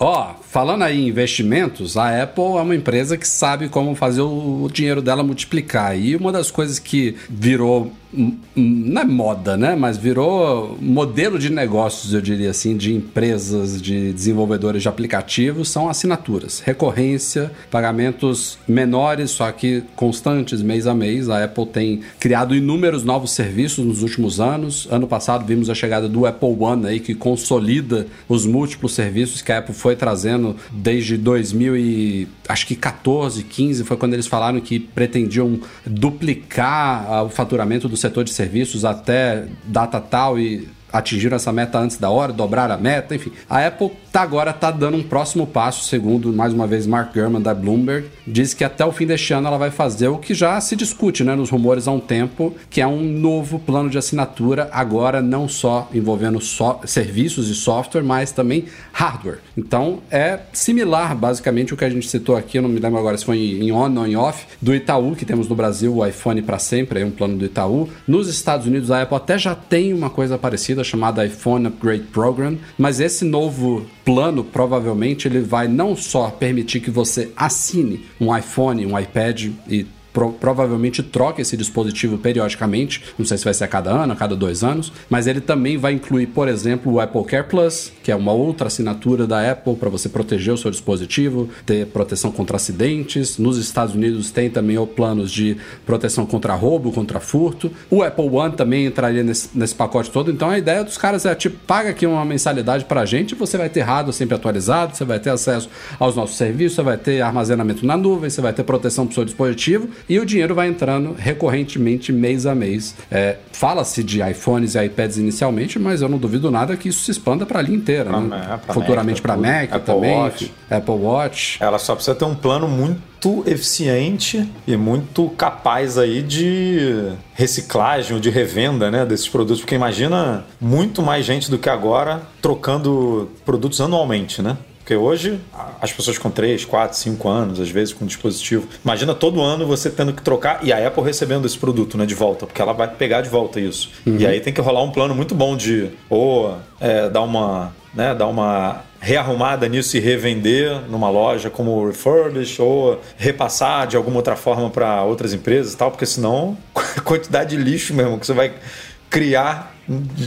Ó, falando aí em investimentos, a Apple é uma empresa que sabe como fazer o dinheiro dela multiplicar. E uma das coisas que virou hum, hum, não é moda, né? Mas virou modelo de negócios, eu diria assim, de empresas, de desenvolvedores de aplicativos, são assinaturas. Recorrência, pagamentos menores, só que constantes, mês a mês. A Apple tem criado inúmeros novos serviços nos últimos anos. Ano passado vimos a chegada do Apple One aí, que consolida os múltiplos serviços que a Apple foi trazendo desde 2000 e acho que 14, 15 foi quando eles falaram que pretendiam duplicar ah, o faturamento do setor de serviços até data tal e atingiram essa meta antes da hora, dobraram a meta, enfim. A Apple tá agora tá dando um próximo passo, segundo mais uma vez Mark Gurman da Bloomberg, diz que até o fim deste ano ela vai fazer o que já se discute, né, nos rumores há um tempo, que é um novo plano de assinatura, agora não só envolvendo so serviços e software, mas também hardware. Então é similar basicamente o que a gente citou aqui, não me lembro agora se foi em on ou em off, do Itaú, que temos no Brasil o iPhone para sempre, é um plano do Itaú. Nos Estados Unidos a Apple até já tem uma coisa parecida chamada iPhone Upgrade Program, mas esse novo plano provavelmente ele vai não só permitir que você assine um iPhone, um iPad e pro, provavelmente troca esse dispositivo periodicamente. Não sei se vai ser a cada ano, a cada dois anos, mas ele também vai incluir, por exemplo, o Apple Care Plus, que é uma outra assinatura da Apple para você proteger o seu dispositivo, ter proteção contra acidentes. Nos Estados Unidos tem também planos de proteção contra roubo, contra furto. O Apple One também entraria nesse, nesse pacote todo. Então a ideia dos caras é tipo, paga aqui uma mensalidade para a gente, você vai ter hardware sempre atualizado, você vai ter acesso aos nossos serviços, você vai ter armazenamento na nuvem, você vai ter proteção para o seu dispositivo e o dinheiro vai entrando recorrentemente mês a mês. É, Fala-se de iPhones e iPads inicialmente, mas eu não duvido nada que isso se expanda para a linha inteira. Pra né? Mac, pra Futuramente para Mac, Mac, Apple também, Watch. Apple Watch. Ela só precisa ter um plano muito eficiente e muito capaz aí de reciclagem ou de revenda né, desses produtos. Porque imagina muito mais gente do que agora trocando produtos anualmente, né? Porque hoje as pessoas com 3, 4, 5 anos, às vezes com dispositivo. Imagina todo ano você tendo que trocar e a Apple recebendo esse produto né, de volta, porque ela vai pegar de volta isso. E aí tem que rolar um plano muito bom de ou é, dar uma. Né, dar uma rearrumada nisso e revender numa loja como refurbish ou repassar de alguma outra forma para outras empresas e tal, porque senão a quantidade de lixo mesmo que você vai criar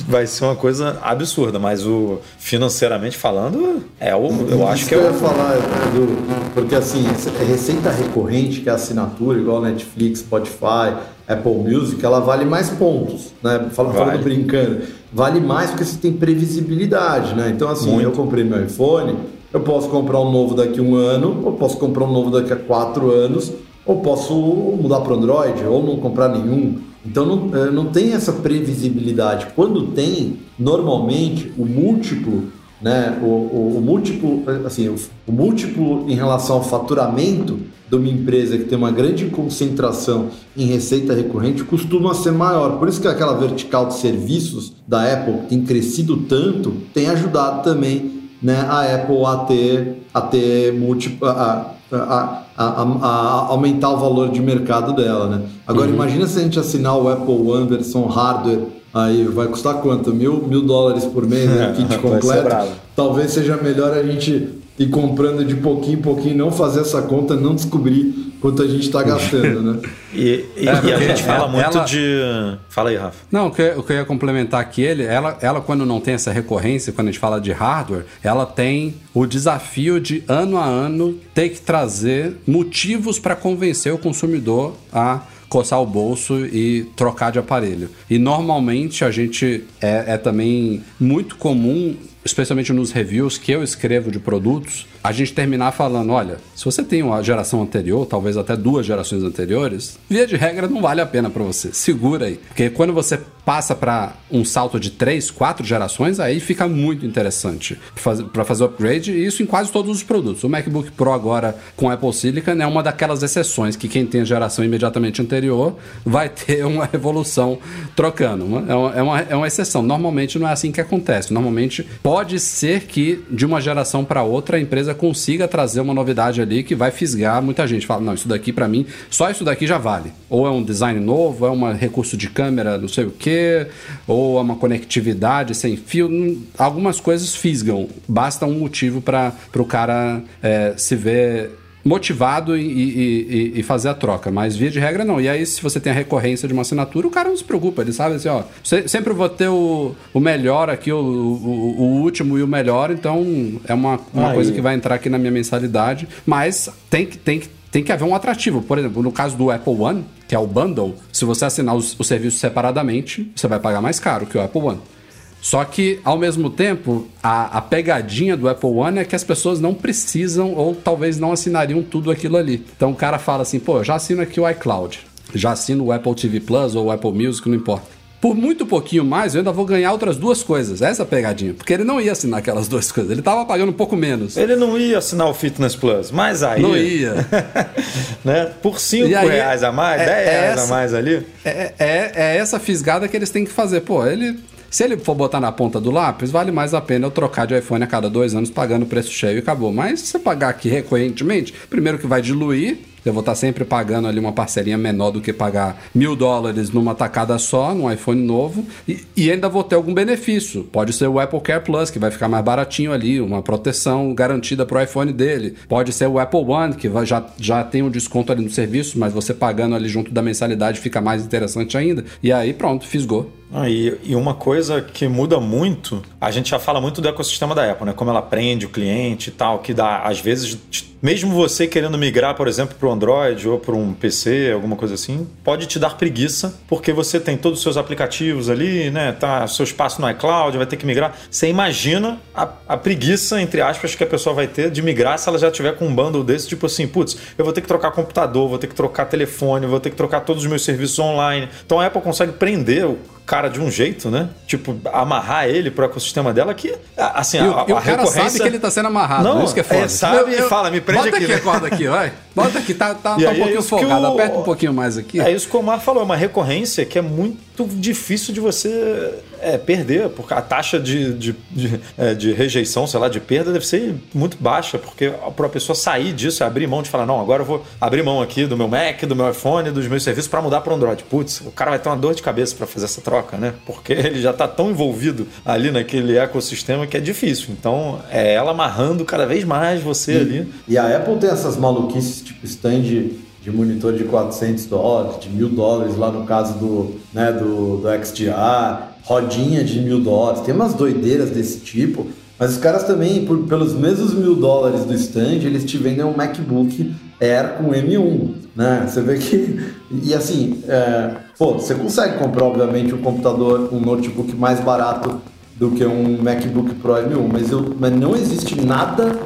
vai ser uma coisa absurda, mas o financeiramente falando é o eu acho Isso que é eu ia o falar, Edu, porque assim, é receita recorrente, que é assinatura, igual Netflix, Spotify, Apple Music, ela vale mais pontos, né? Falando, Vale. falando brincando, vale mais porque você tem previsibilidade, né? Então assim, Muito. eu comprei meu iPhone, eu posso comprar um novo daqui a um ano, ou posso comprar um novo daqui a quatro anos, ou posso mudar para Android, ou não comprar nenhum. Então não, eh, não tem essa previsibilidade. Quando tem, normalmente o múltiplo né? O, o, o múltiplo, assim, o, o múltiplo em relação ao faturamento de uma empresa que tem uma grande concentração em receita recorrente costuma ser maior. Por isso que aquela vertical de serviços da Apple tem crescido tanto tem ajudado também né, a Apple a ter, a ter múltiplo, a, a, a, a- aumentar o valor de mercado dela. Né? Agora imagina se a gente assinar o Apple One versão hardware Aí vai custar quanto? Mil, mil dólares por mês, né? Kit completo. Talvez seja melhor a gente ir comprando de pouquinho em pouquinho, não fazer essa conta, não descobrir quanto a gente está gastando, né? e, e- É, e a gente fala ela- muito ela- de fala aí Rafa Não, o que, o que eu ia complementar aqui, ele, ela, ela, quando não tem essa recorrência, quando a gente fala de hardware, ela tem o desafio de, ano a ano, ter que trazer motivos para convencer o consumidor a coçar o bolso e trocar de aparelho. E normalmente a gente é, é também muito comum especialmente nos reviews que eu escrevo de produtos, a gente terminar falando, olha, se você tem uma geração anterior, talvez até duas gerações anteriores, via de regra não vale a pena para você. Segura aí, porque quando você passa para um salto de três, quatro gerações, aí fica muito interessante para fazer, upgrade, e isso em quase todos os produtos. O MacBook Pro agora com Apple Silicon é uma daquelas exceções que quem tem a geração imediatamente anterior vai ter uma evolução trocando. É uma, é uma, é uma exceção. Normalmente não é assim que acontece. Normalmente ser que de uma geração para outra a empresa consiga trazer uma novidade ali que vai fisgar muita gente. Fala, não, isso daqui para mim, só isso daqui já vale. Ou é um design novo, é um recurso de câmera, não sei o que, ou é uma conectividade sem fio. Hum, Algumas coisas fisgam. Basta um motivo para o cara é, se ver motivado e, e- e- e fazer a troca. Mas via de regra não. E aí, se você tem a recorrência de uma assinatura, o cara não se preocupa. Ele sabe assim, ó, se- sempre vou ter o, o melhor aqui, o, o- o último e o melhor, então é uma, uma Aí. coisa que vai entrar aqui na minha mensalidade. Mas tem que, tem que tem que haver um atrativo. Por exemplo, no caso do Apple One, que é o bundle, se você assinar os, os serviços separadamente, você vai pagar mais caro que o Apple One. Só que, ao mesmo tempo, a, a pegadinha do Apple One é que as pessoas não precisam ou talvez não assinariam tudo aquilo ali. Então o cara fala assim, pô, eu já assino aqui o iCloud, já assino o Apple TV Plus ou o Apple Music, não importa. Por muito pouquinho mais, eu ainda vou ganhar outras duas coisas. Essa é a pegadinha. Porque ele não ia assinar aquelas duas coisas. Ele tava pagando um pouco menos. Ele não ia assinar o Fitness Plus, mas aí. Não ia. né? Por 5 E aí, reais a mais, é- 10 é reais a essa- mais ali. É, é, é essa fisgada que eles têm que fazer. Pô, ele. Se ele for botar na ponta do lápis, vale mais a pena eu trocar de iPhone a cada dois anos pagando o preço cheio e acabou. Mas se você pagar aqui recorrentemente, primeiro que vai diluir, eu vou estar sempre pagando ali uma parcelinha menor do que pagar mil dólares numa tacada só, num iPhone novo, e, e ainda vou ter algum benefício. Pode ser o Apple Care Plus, que vai ficar mais baratinho ali, uma proteção garantida pro iPhone dele. Pode ser o Apple One, que vai- já, já tem um desconto ali no serviço, mas você pagando ali junto da mensalidade fica mais interessante ainda. E aí pronto, fisgou. Ah, e, e uma coisa que muda muito, a gente já fala muito do ecossistema da Apple, né? Como ela prende o cliente e tal, que dá, às vezes, mesmo você querendo migrar, por exemplo, para o Android ou para um PC, alguma coisa assim, pode te dar preguiça, porque você tem todos os seus aplicativos ali, né? Tá seu espaço no iCloud, vai ter que migrar. Você imagina a, a preguiça, entre aspas, que a pessoa vai ter de migrar se ela já tiver com um bundle desse, tipo assim, putz, eu vou ter que trocar computador, vou ter que trocar telefone, vou ter que trocar todos os meus serviços online. Então a Apple consegue prender o cara de um jeito, né? Tipo, amarrar ele pro ecossistema dela que, assim, E, o- a, e o a cara recorrência... sabe que ele tá sendo amarrado, Não, isso que é foda. é, sabe e fala, me prende bota aqui, aqui né? a corda aqui, vai. Bota aqui, tá, tá, tá um aí é pouquinho que folgado, o- aperta um pouquinho mais aqui. É isso que o Omar falou, é uma recorrência que é muito difícil de você é, perder, porque a taxa de, de, de, é, de rejeição, sei lá, de perda deve ser muito baixa, porque para a pessoa sair disso, é abrir mão de falar, não, agora eu vou abrir mão aqui do meu Mac, do meu iPhone, dos meus serviços para mudar para Android. Putz, o cara vai ter uma dor de cabeça para fazer essa troca, né? Porque ele já está tão envolvido ali naquele ecossistema que é difícil. Então, é ela amarrando cada vez mais você ali. E a Apple tem essas maluquices, tipo stand de monitor de 400 dólares, de mil dólares, lá no caso do, né, do, do XDR, rodinha de mil dólares. Tem umas doideiras desse tipo, mas os caras também, por- pelos mesmos mil dólares do stand, eles te vendem um MacBook Air com M1, né? Você vê que... E assim, é, pô, você consegue comprar, obviamente, um computador, um notebook mais barato do que um MacBook Pro M1, mas, eu, mas não existe nada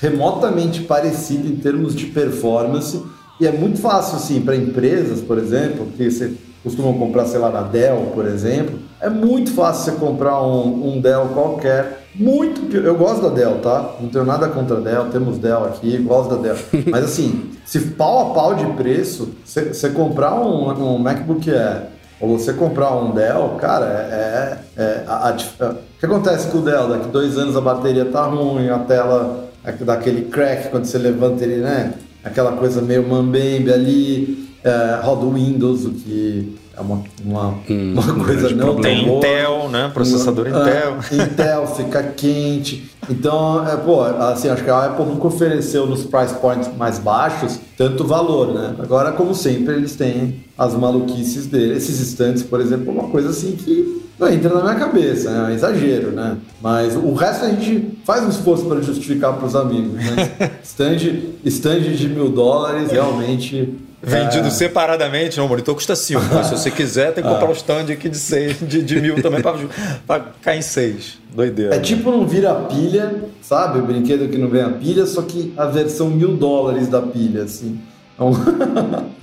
remotamente parecido em termos de performance e é muito fácil assim para empresas, por exemplo, que você costumam comprar, sei lá, na Dell, por exemplo, é muito fácil você comprar um, um Dell qualquer, muito eu gosto da Dell, tá? Não tenho nada contra a Dell, temos Dell aqui, gosto da Dell, mas assim, se pau a pau de preço, você comprar um, um MacBook Air ou você comprar um Dell, cara, é, é- é- a- a dif- é- o que acontece com o Dell? Daqui dois anos a bateria tá ruim, a tela é dá aquele crack quando você levanta ele, né? Aquela coisa meio mambembe ali, é, roda o Windows, o que é uma, uma, uma coisa não tão Tem boa. Intel, né? Processador Intel. Ah, Intel fica quente. Então, é, pô, assim, acho que a Apple nunca ofereceu nos price points mais baixos tanto valor, né? Agora, como sempre, eles têm as maluquices dele. Esses estantes, por exemplo, é uma coisa assim que não entra na minha cabeça, né? É um exagero, né? Mas o resto a gente faz um esforço para justificar para os amigos, né? stand, stand de mil dólares, realmente. Vendido é, separadamente, não, o monitor custa 5. Mas se você quiser, tem que comprar um stand aqui de, seis, de, de mil também para cair em 6. Doideira. É tipo não vira pilha, sabe? O brinquedo que não vem a pilha, só que a versão mil dólares da pilha, assim. É um-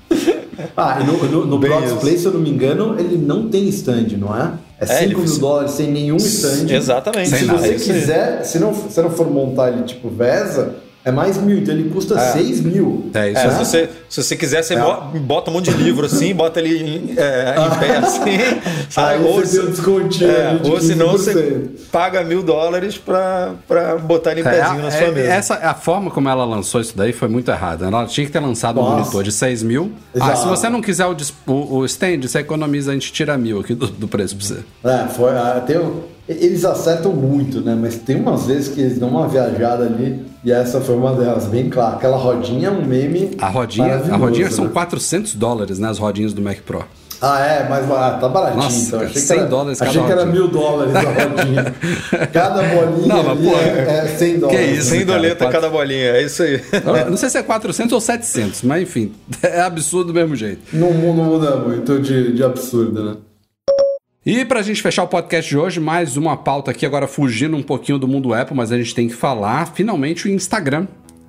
ah, e no, no, no. Display, se eu não me engano, ele não tem stand, não é? É É, 5 ele- mil dólares sem nenhum stand. Exatamente. Se você é quiser, se não, se não for montar ele tipo VESA, é mais mil, então ele custa É. 6 mil. É isso É, aí. se, você, se você quiser, você É. bo- bota um monte de livro assim, bota ele em, é, em pé assim. sabe? Aí Ou, você se- um descontinho é, de ou senão 15%. você paga mil dólares pra, pra botar ele em pezinho na É, sua é, mesa. essa, a forma como ela lançou isso daí foi muito errada. Ela tinha que ter lançado um Nossa. monitor de 6 mil. Ah, se você não quiser o, o, o stand, você economiza, a gente tira mil aqui do, do preço pra você. É, foi, ah, tem, um- Eles acertam muito, né? Mas tem umas vezes que eles dão uma viajada ali, e essa foi uma delas, bem clara. Aquela rodinha é um meme. A rodinha, a rodinha são né? 400 dólares, né? As rodinhas do Mac Pro. Ah, é, mas ah, tá baratinho. Nossa, então. Achei 100 que era, dólares cada Achei que era rodinha. mil dólares a rodinha. cada bolinha Não, mas, ali pô, é, é 100 dólares. isso? Sem cara, doleta quatro- cada bolinha, é isso aí. Eu Não sei se é 400 ou 700, mas enfim, é absurdo do mesmo jeito. Não, não muda muito de, de absurdo, né? E pra gente fechar o podcast de hoje, mais uma pauta aqui, agora fugindo um pouquinho do mundo Apple, mas a gente tem que falar, finalmente o Instagram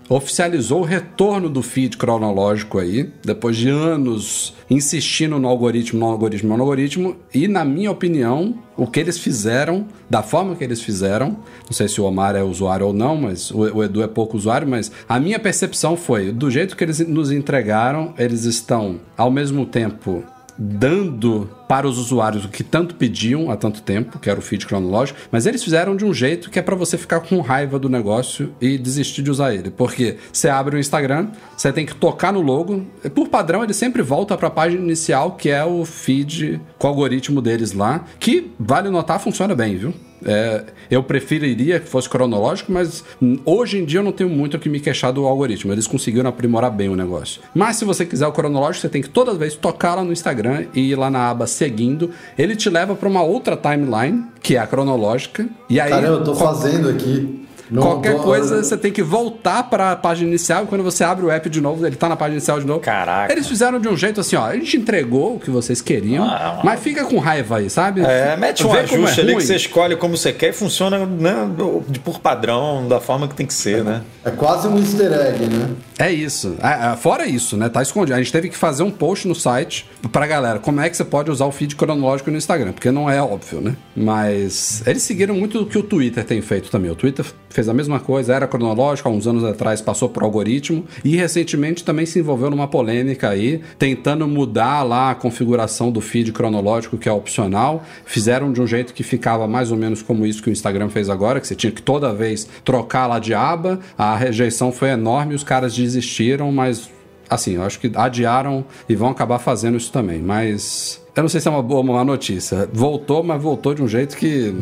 oficializou o retorno do feed cronológico aí, depois de anos insistindo no algoritmo, no algoritmo, no algoritmo, e na minha opinião, o que eles fizeram, da forma que eles fizeram, não sei se o Omar é usuário ou não, mas o Edu é pouco usuário, mas a minha percepção foi, do jeito que eles nos entregaram, eles estão ao mesmo tempo dando para os usuários o que tanto pediam há tanto tempo, que era o feed cronológico, mas eles fizeram de um jeito que é para você ficar com raiva do negócio e desistir de usar ele. Porque você abre o Instagram, você tem que tocar no logo, por padrão ele sempre volta para a página inicial, que é o feed com o algoritmo deles lá, que vale notar funciona bem, viu? É, eu preferiria que fosse cronológico, mas hoje em dia eu não tenho muito o que me queixar do algoritmo. Eles conseguiram aprimorar bem o negócio. Mas se você quiser o cronológico, você tem que toda vez tocar lá no Instagram e ir lá na aba seguindo. Ele te leva para uma outra timeline, que é a cronológica. E aí, Caramba, eu tô fazendo aqui. Não qualquer coisa você tem que voltar para a página inicial. E quando você abre o app de novo, ele tá na página inicial de novo. Caraca. Eles fizeram de um jeito assim, ó. A gente entregou o que vocês queriam, mas fica com raiva aí, sabe? É, mete um Vê como é ajuste ali ruim. que você escolhe como você quer e funciona né, de- por padrão, da forma que tem que ser, né? É quase um easter egg, né? É isso. Ah, ah, Fora isso, né? Tá escondido. A gente teve que fazer um post no site pra galera. Como é que você pode usar o feed cronológico no Instagram? Porque não é óbvio, né? Mas eles seguiram muito o que o Twitter tem feito também. O Twitter fez a mesma coisa, era cronológico, há uns anos atrás passou pro algoritmo e recentemente também se envolveu numa polêmica aí, tentando mudar lá a configuração do feed cronológico, que é opcional. Fizeram de um jeito que ficava mais ou menos como isso que o Instagram fez agora, que você tinha que toda vez trocar lá de aba. A rejeição foi enorme, os caras desistiram, mas assim, eu acho que adiaram e vão acabar fazendo isso também. Mas eu não sei se é uma boa ou uma má notícia. Voltou, mas voltou de um jeito que.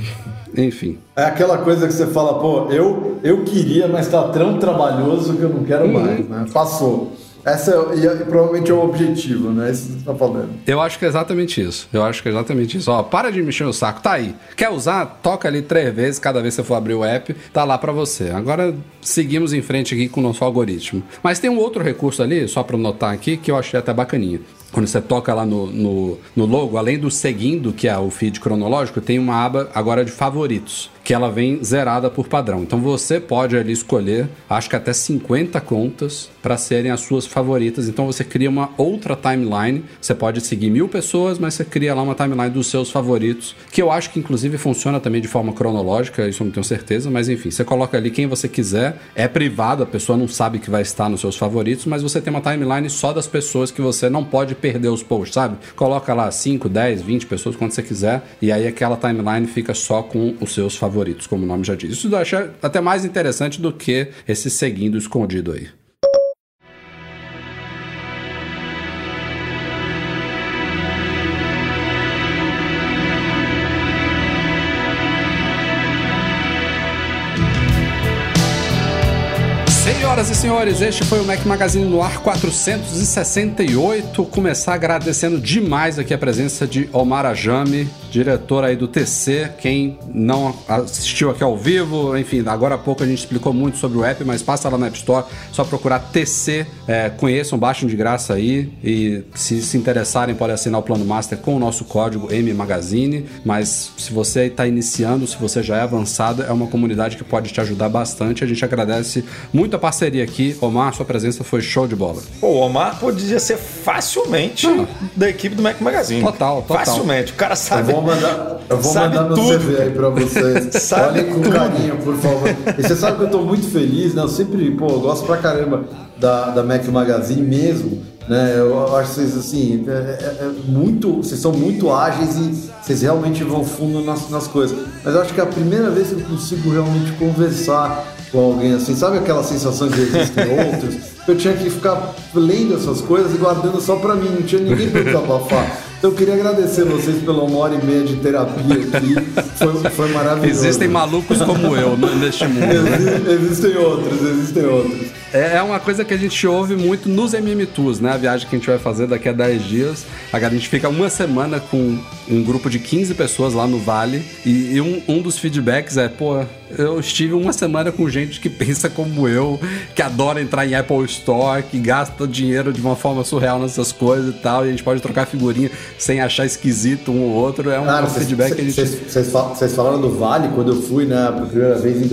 Enfim. É aquela coisa que você fala, pô, eu, eu queria, mas tá tão trabalhoso que eu não quero mais, né? Passou. Essa é, e provavelmente é o objetivo, né? Isso que você tá falando. Eu acho que é exatamente isso. Eu acho que é exatamente isso. Ó, para de mexer o saco. Tá aí. Quer usar? Toca ali três vezes cada vez que você for abrir o app. Tá lá pra você. Agora seguimos em frente aqui com o nosso algoritmo. Mas tem um outro recurso ali, só pra notar aqui, que eu achei até bacaninha. Quando você toca lá no, no, no logo, além do seguindo, que é o feed cronológico, tem uma aba agora de favoritos, que ela vem zerada por padrão. Então você pode ali escolher, acho que até 50 contas para serem as suas favoritas. Então você cria uma outra timeline. Você pode seguir mil pessoas, mas você cria lá uma timeline dos seus favoritos, que eu acho que inclusive funciona também de forma cronológica, isso eu não tenho certeza, mas enfim, você coloca ali quem você quiser, é privado, a pessoa não sabe que vai estar nos seus favoritos, mas você tem uma timeline só das pessoas que você não pode perder os posts, sabe? Coloca lá 5, 10, 20 pessoas, quando você quiser, e aí aquela timeline fica só com os seus favoritos, como o nome já diz. Isso eu acho até mais interessante do que esse seguindo escondido aí. Senhoras e senhores, este foi o Mac Magazine no ar 468. Começar agradecendo demais aqui a presença de Omar Ajami, diretor aí do TC. Quem não assistiu aqui ao vivo, enfim, agora há pouco a gente explicou muito sobre o app, mas passa lá na App Store, só procurar TC, é, conheçam, baixem de graça aí e se se interessarem podem assinar o Plano Master com o nosso código M Magazine. Mas se você está iniciando, se você já é avançado, é uma comunidade que pode te ajudar bastante. A gente agradece muito a parceria aqui. Omar, sua presença foi show de bola. Pô, o Omar podia ser facilmente Ah. da equipe do Mac Magazine. Total, total. Facilmente. O cara Eu sabe. Vou mandar, eu vou sabe mandar meu tudo. CV aí pra vocês. Sabe Olhem com tudo. carinho, por favor. E você sabe que eu tô muito feliz, né? Eu sempre, pô, eu gosto pra caramba da, da Mac Magazine mesmo. Né? Eu acho vocês assim, é, é- é muito. Vocês são muito ágeis e vocês realmente vão fundo nas, nas coisas. Mas eu acho que é a primeira vez que eu consigo realmente conversar com alguém assim. Sabe aquela sensação de existem outros? Eu tinha que ficar lendo essas coisas e guardando só pra mim, não tinha ninguém pra desabafar. Eu queria agradecer vocês pela uma hora e meia de terapia aqui. Foi, foi maravilhoso. Existem malucos como eu n- neste mundo. Exi- Existem outros, existem outros. É é uma coisa que a gente ouve muito nos MM Tours, né? A viagem que a gente vai fazer daqui a 10 dias. A gente fica uma semana com um grupo de 15 pessoas lá no Vale. E, um, um dos feedbacks é, pô, eu estive uma semana com gente que pensa como eu, que adora entrar em Apple Store, que gasta dinheiro de uma forma surreal nessas coisas e tal. E a gente pode trocar figurinha sem achar esquisito um ou outro. É um, vocês- feedback que a gente. vocês- Vocês fal- vocês falaram do Vale quando eu fui, né, pela primeira vez em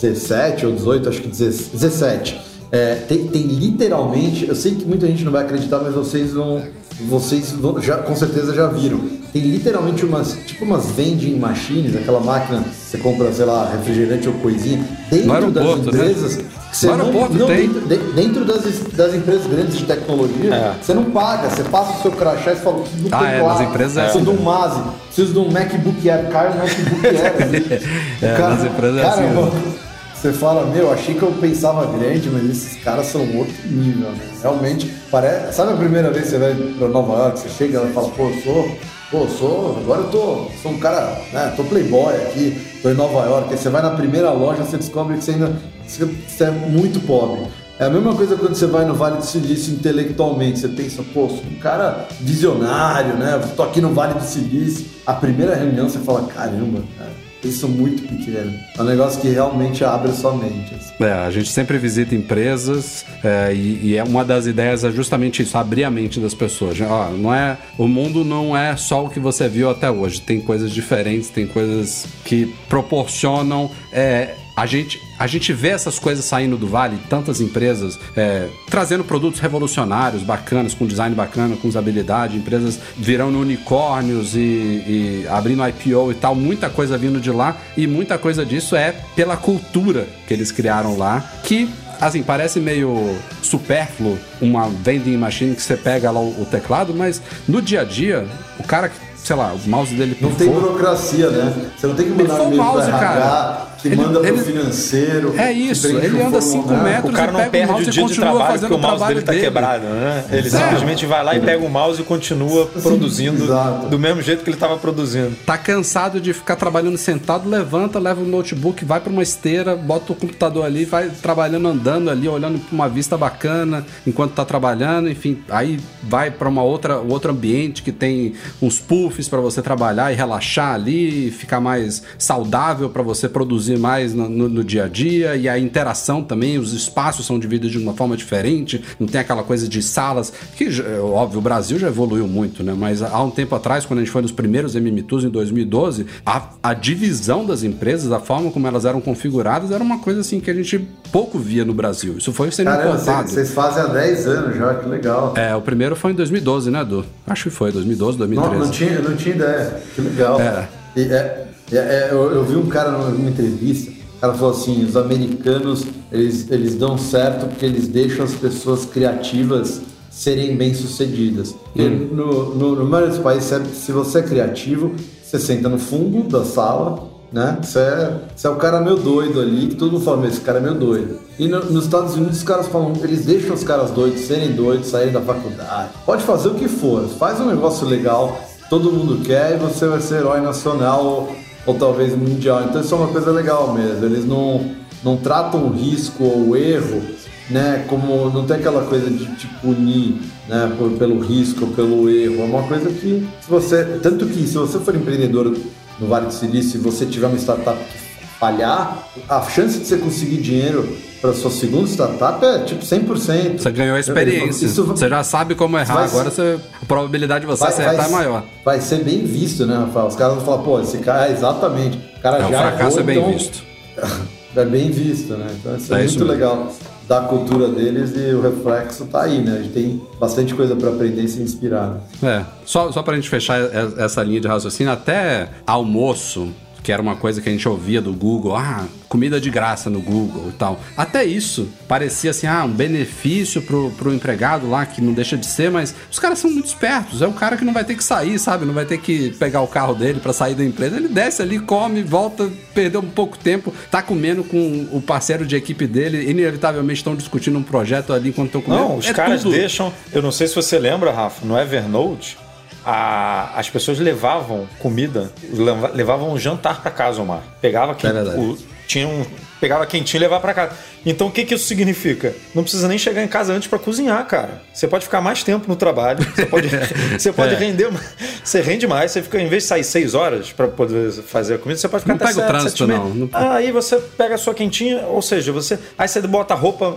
2017 ou 18, acho que 17. É, tem, tem literalmente, eu sei que muita gente não vai acreditar, mas vocês vão, vocês vão- já, com certeza já viram. Tem literalmente umas, tipo umas vending machines, aquela máquina que você compra, sei lá, refrigerante ou coisinha, dentro das né? empresas. você tem. Dentro, de- dentro das, das empresas grandes de tecnologia, É. você não paga, você passa o seu crachá e fala, preciso do Ah, é, nas empresas é preciso assim. de um Mase, preciso de um MacBook Air, cai MacBook Air. É, nas empresas é assim caramba, mesmo. Você fala, meu, achei que eu pensava grande, mas esses caras são outro nível, né? Realmente, parece. Sabe a primeira vez que você vai pra Nova York, você chega e fala, pô, eu sou. Pô, sou. Agora eu tô. Sou um cara, né? Tô playboy aqui, tô em Nova York. Aí você vai na primeira loja, você descobre que você ainda. Você é muito pobre. É a mesma coisa quando você vai no Vale do Silício intelectualmente. Você pensa, pô, sou um cara visionário, né? Tô aqui no Vale do Silício. A primeira reunião você fala, caramba, cara, eles são muito pequenos. É um negócio que realmente abre sua mente. assim. É, a gente sempre visita empresas é, e, e é uma das ideias é justamente isso, abrir a mente das pessoas. Ó, não é, o mundo não é só o que você viu até hoje. Tem coisas diferentes, tem coisas que proporcionam. é, a gente, a gente vê essas coisas saindo do vale, tantas empresas é, trazendo produtos revolucionários, bacanas, com design bacana, com usabilidade, empresas virando unicórnios e, e abrindo IPO e tal, muita coisa vindo de lá e muita coisa disso é pela cultura que eles criaram lá, que assim, parece meio supérfluo uma vending machine que você pega lá o, teclado, mas no dia a dia, o cara que, sei lá, o mouse dele Não tem burocracia, né? Você não tem que mandar um o mouse, RH, cara. Que Ele- manda pro ele- financeiro. É isso, ele anda 5 formulário. metros O cara não pega o perde o mouse e dia de continua trabalho fazendo porque o o mouse trabalho dele tá dele. quebrado, né? Ele É. simplesmente vai lá e pega o mouse e continua produzindo Exato. do mesmo jeito que ele estava produzindo. Tá cansado de ficar trabalhando sentado, levanta, leva o notebook, vai pra uma esteira, bota o computador ali, vai trabalhando andando ali, olhando pra uma vista bacana enquanto tá trabalhando, enfim, aí vai pra uma outra outro ambiente que tem uns puffs pra você trabalhar e relaxar ali, ficar mais saudável pra você produzir mais no, no- no dia a dia e a interação também, os espaços são divididos de uma forma diferente, não tem aquela coisa de salas, que é óbvio, o Brasil já evoluiu muito, né? Mas há um tempo atrás, quando a gente foi nos primeiros MMTOs em 2012, a, a divisão das empresas, a forma como elas eram configuradas, era uma coisa assim que a gente pouco via no Brasil. Isso foi sendo Caramba, implantado. vocês vocês fazem há 10 anos já, que legal. É, o primeiro foi em 2012, né, Edu? Acho que foi, 2012, Não, 2013. não tinha, eu não tinha ideia. Que legal. É. E é- é- é, eu, eu vi um cara numa, entrevista, o cara falou assim, os americanos, eles, eles dão certo porque eles deixam as pessoas criativas serem bem-sucedidas. Porque no, no, no maioria dos países, se- você é criativo, você senta no fundo da sala, né? Você é, você é o cara meio doido ali, que todo mundo fala, "Meu, esse cara é meio doido. E no- nos Estados Unidos os caras falam, eles deixam os caras doidos serem doidos, saírem da faculdade. Pode fazer o que for, faz um negócio legal, todo mundo quer e você vai ser herói nacional ou, talvez mundial. Então isso é uma coisa legal mesmo. Eles não, não tratam o risco ou o erro, né? Como não tem aquela coisa de te punir, né? Por, pelo risco ou pelo erro. É uma coisa que se você, tanto que se você for empreendedor no Vale do Silício e você tiver uma startup que falhar, a chance de você conseguir dinheiro para sua segunda startup é tipo 100%. Você ganhou a experiência. Isso Você já sabe como errar, agora você- a probabilidade de você vai, acertar vai- é maior. vai ser bem visto, né, Rafael? Os caras vão falar, pô, esse cara, é exatamente. O cara É, o já fracasso errou, é bem então- visto. É bem visto, né? Então isso é, É isso muito mesmo. legal da cultura deles e o reflexo tá aí, né? A gente tem bastante coisa para aprender e se inspirar. né? É, só, só pra gente fechar essa linha de raciocínio, até almoço, que era uma coisa que a gente ouvia do Google, ah, comida de graça no Google e tal. Até isso parecia assim, ah, um benefício pro, pro empregado lá, que não deixa de ser, mas os caras são muito espertos. É o cara que não vai ter que sair, sabe? Não vai ter que pegar o carro dele pra sair da empresa. Ele desce ali, come, volta, perdeu um pouco tempo, tá comendo com o parceiro de equipe dele, inevitavelmente estão discutindo um projeto ali enquanto estão comendo. Não, os É caras tudo- deixam. Eu não sei se você lembra, Rafa, no Evernote, a- as pessoas levavam comida, leva- levavam um jantar para casa, Omar. Pegava quem, É o- tinha um, pegava quentinho e levava para casa. Então o que, que isso significa? Não precisa nem chegar em casa antes para cozinhar, cara. Você pode ficar mais tempo no trabalho, você pode, você pode É. render, mais- você rende mais, você fica, em vez de sair seis horas para poder fazer a comida, você pode ficar Não até pega o sete, trânsito, e meia. não. Não- Aí você pega a sua quentinha, ou seja, você. Aí você bota roupa.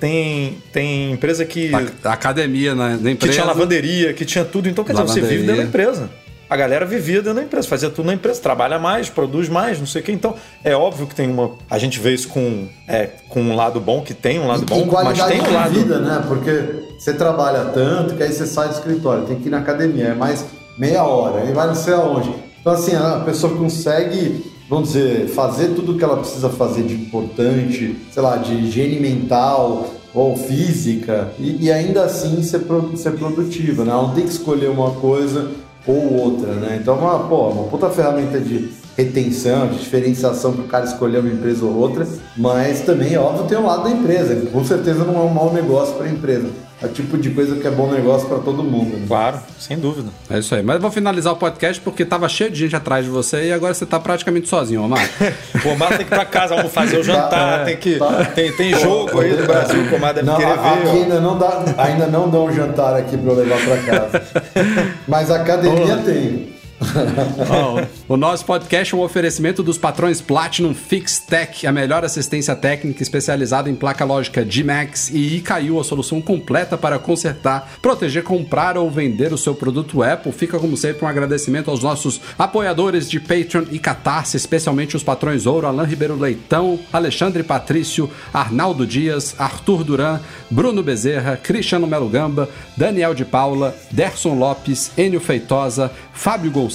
Tem, tem empresa que, A, academia na, na que empresa. tinha lavanderia, que tinha tudo. Então, quer dizer, você vive dentro da empresa. A galera vivia dentro da empresa, fazia tudo na empresa, trabalha mais, produz mais, não sei o quê. Então, é óbvio que tem uma. A gente vê isso com, é, com um lado bom, que tem um lado E- bom, e qualidade mas tem um lado. vida, né? Porque você trabalha tanto que aí você sai do escritório, tem que ir na academia, é mais meia hora, aí vai não sei aonde. Então, assim, a pessoa consegue, vamos dizer, fazer tudo o que ela precisa fazer de importante, sei lá, de higiene mental ou física, e, e ainda assim ser, pro- ser produtiva, né? Ela não tem que escolher uma coisa ou outra, né? Então, uma, pô, uma puta ferramenta de retenção, de diferenciação para o cara escolher uma empresa ou outra, mas também, óbvio, tem o lado da empresa. Com certeza não é um mau negócio para a empresa. É o tipo de coisa que é bom negócio para todo mundo. né? Claro, sem dúvida. É isso aí. Mas eu vou finalizar o podcast porque tava cheio de gente atrás de você e agora você tá praticamente sozinho, Omar. O Omar tem que ir pra casa, vamos fazer o jantar, Tá, tem que. tá. Tem, tem jogo aí do Brasil que o Omar deve Não, querer ver. ainda não, dá, ainda não dão um jantar aqui para eu levar para casa. Mas a academia tem. o nosso podcast é um oferecimento dos patrões Platinum Fix Tech, a melhor assistência técnica especializada em placa lógica G-Max e ICAIU, a solução completa para consertar, proteger, comprar ou vender o seu produto Apple. Fica, como sempre, um agradecimento aos nossos apoiadores de Patreon e Catarse, especialmente os patrões Ouro, Alain Ribeiro Leitão, Alexandre Patrício, Arnaldo Dias, Arthur Duran, Bruno Bezerra, Cristiano Melo Gamba, Daniel de Paula, Derson Lopes, Enio Feitosa, Fábio Gonçalves,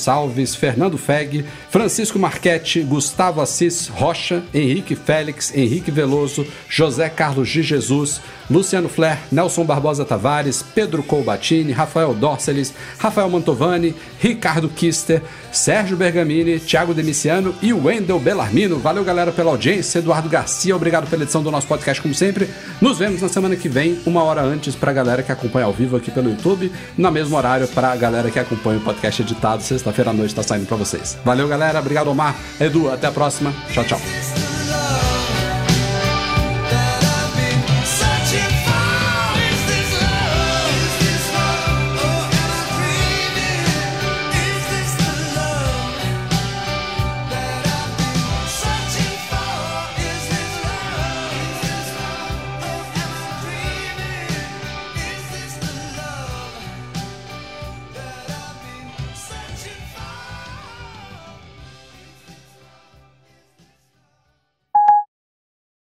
Fernando Feg, Francisco Marchetti, Gustavo Assis Rocha, Henrique Félix, Henrique Veloso, José Carlos de Jesus, Luciano Flair, Nelson Barbosa Tavares, Pedro Colbatini, Rafael Dorceles, Rafael Mantovani, Ricardo Kister, Sérgio Bergamini, Thiago Demiciano e Wendel Bellarmino. Valeu, galera, pela audiência. Eduardo Garcia, obrigado pela edição do nosso podcast, como sempre. Nos vemos na semana que vem, uma hora antes, pra galera que acompanha ao vivo aqui pelo YouTube, no mesmo horário pra galera que acompanha o podcast editado. Sexta-feira à noite tá saindo pra vocês. Valeu, galera. Obrigado, Omar. Edu, até a próxima. Tchau, tchau.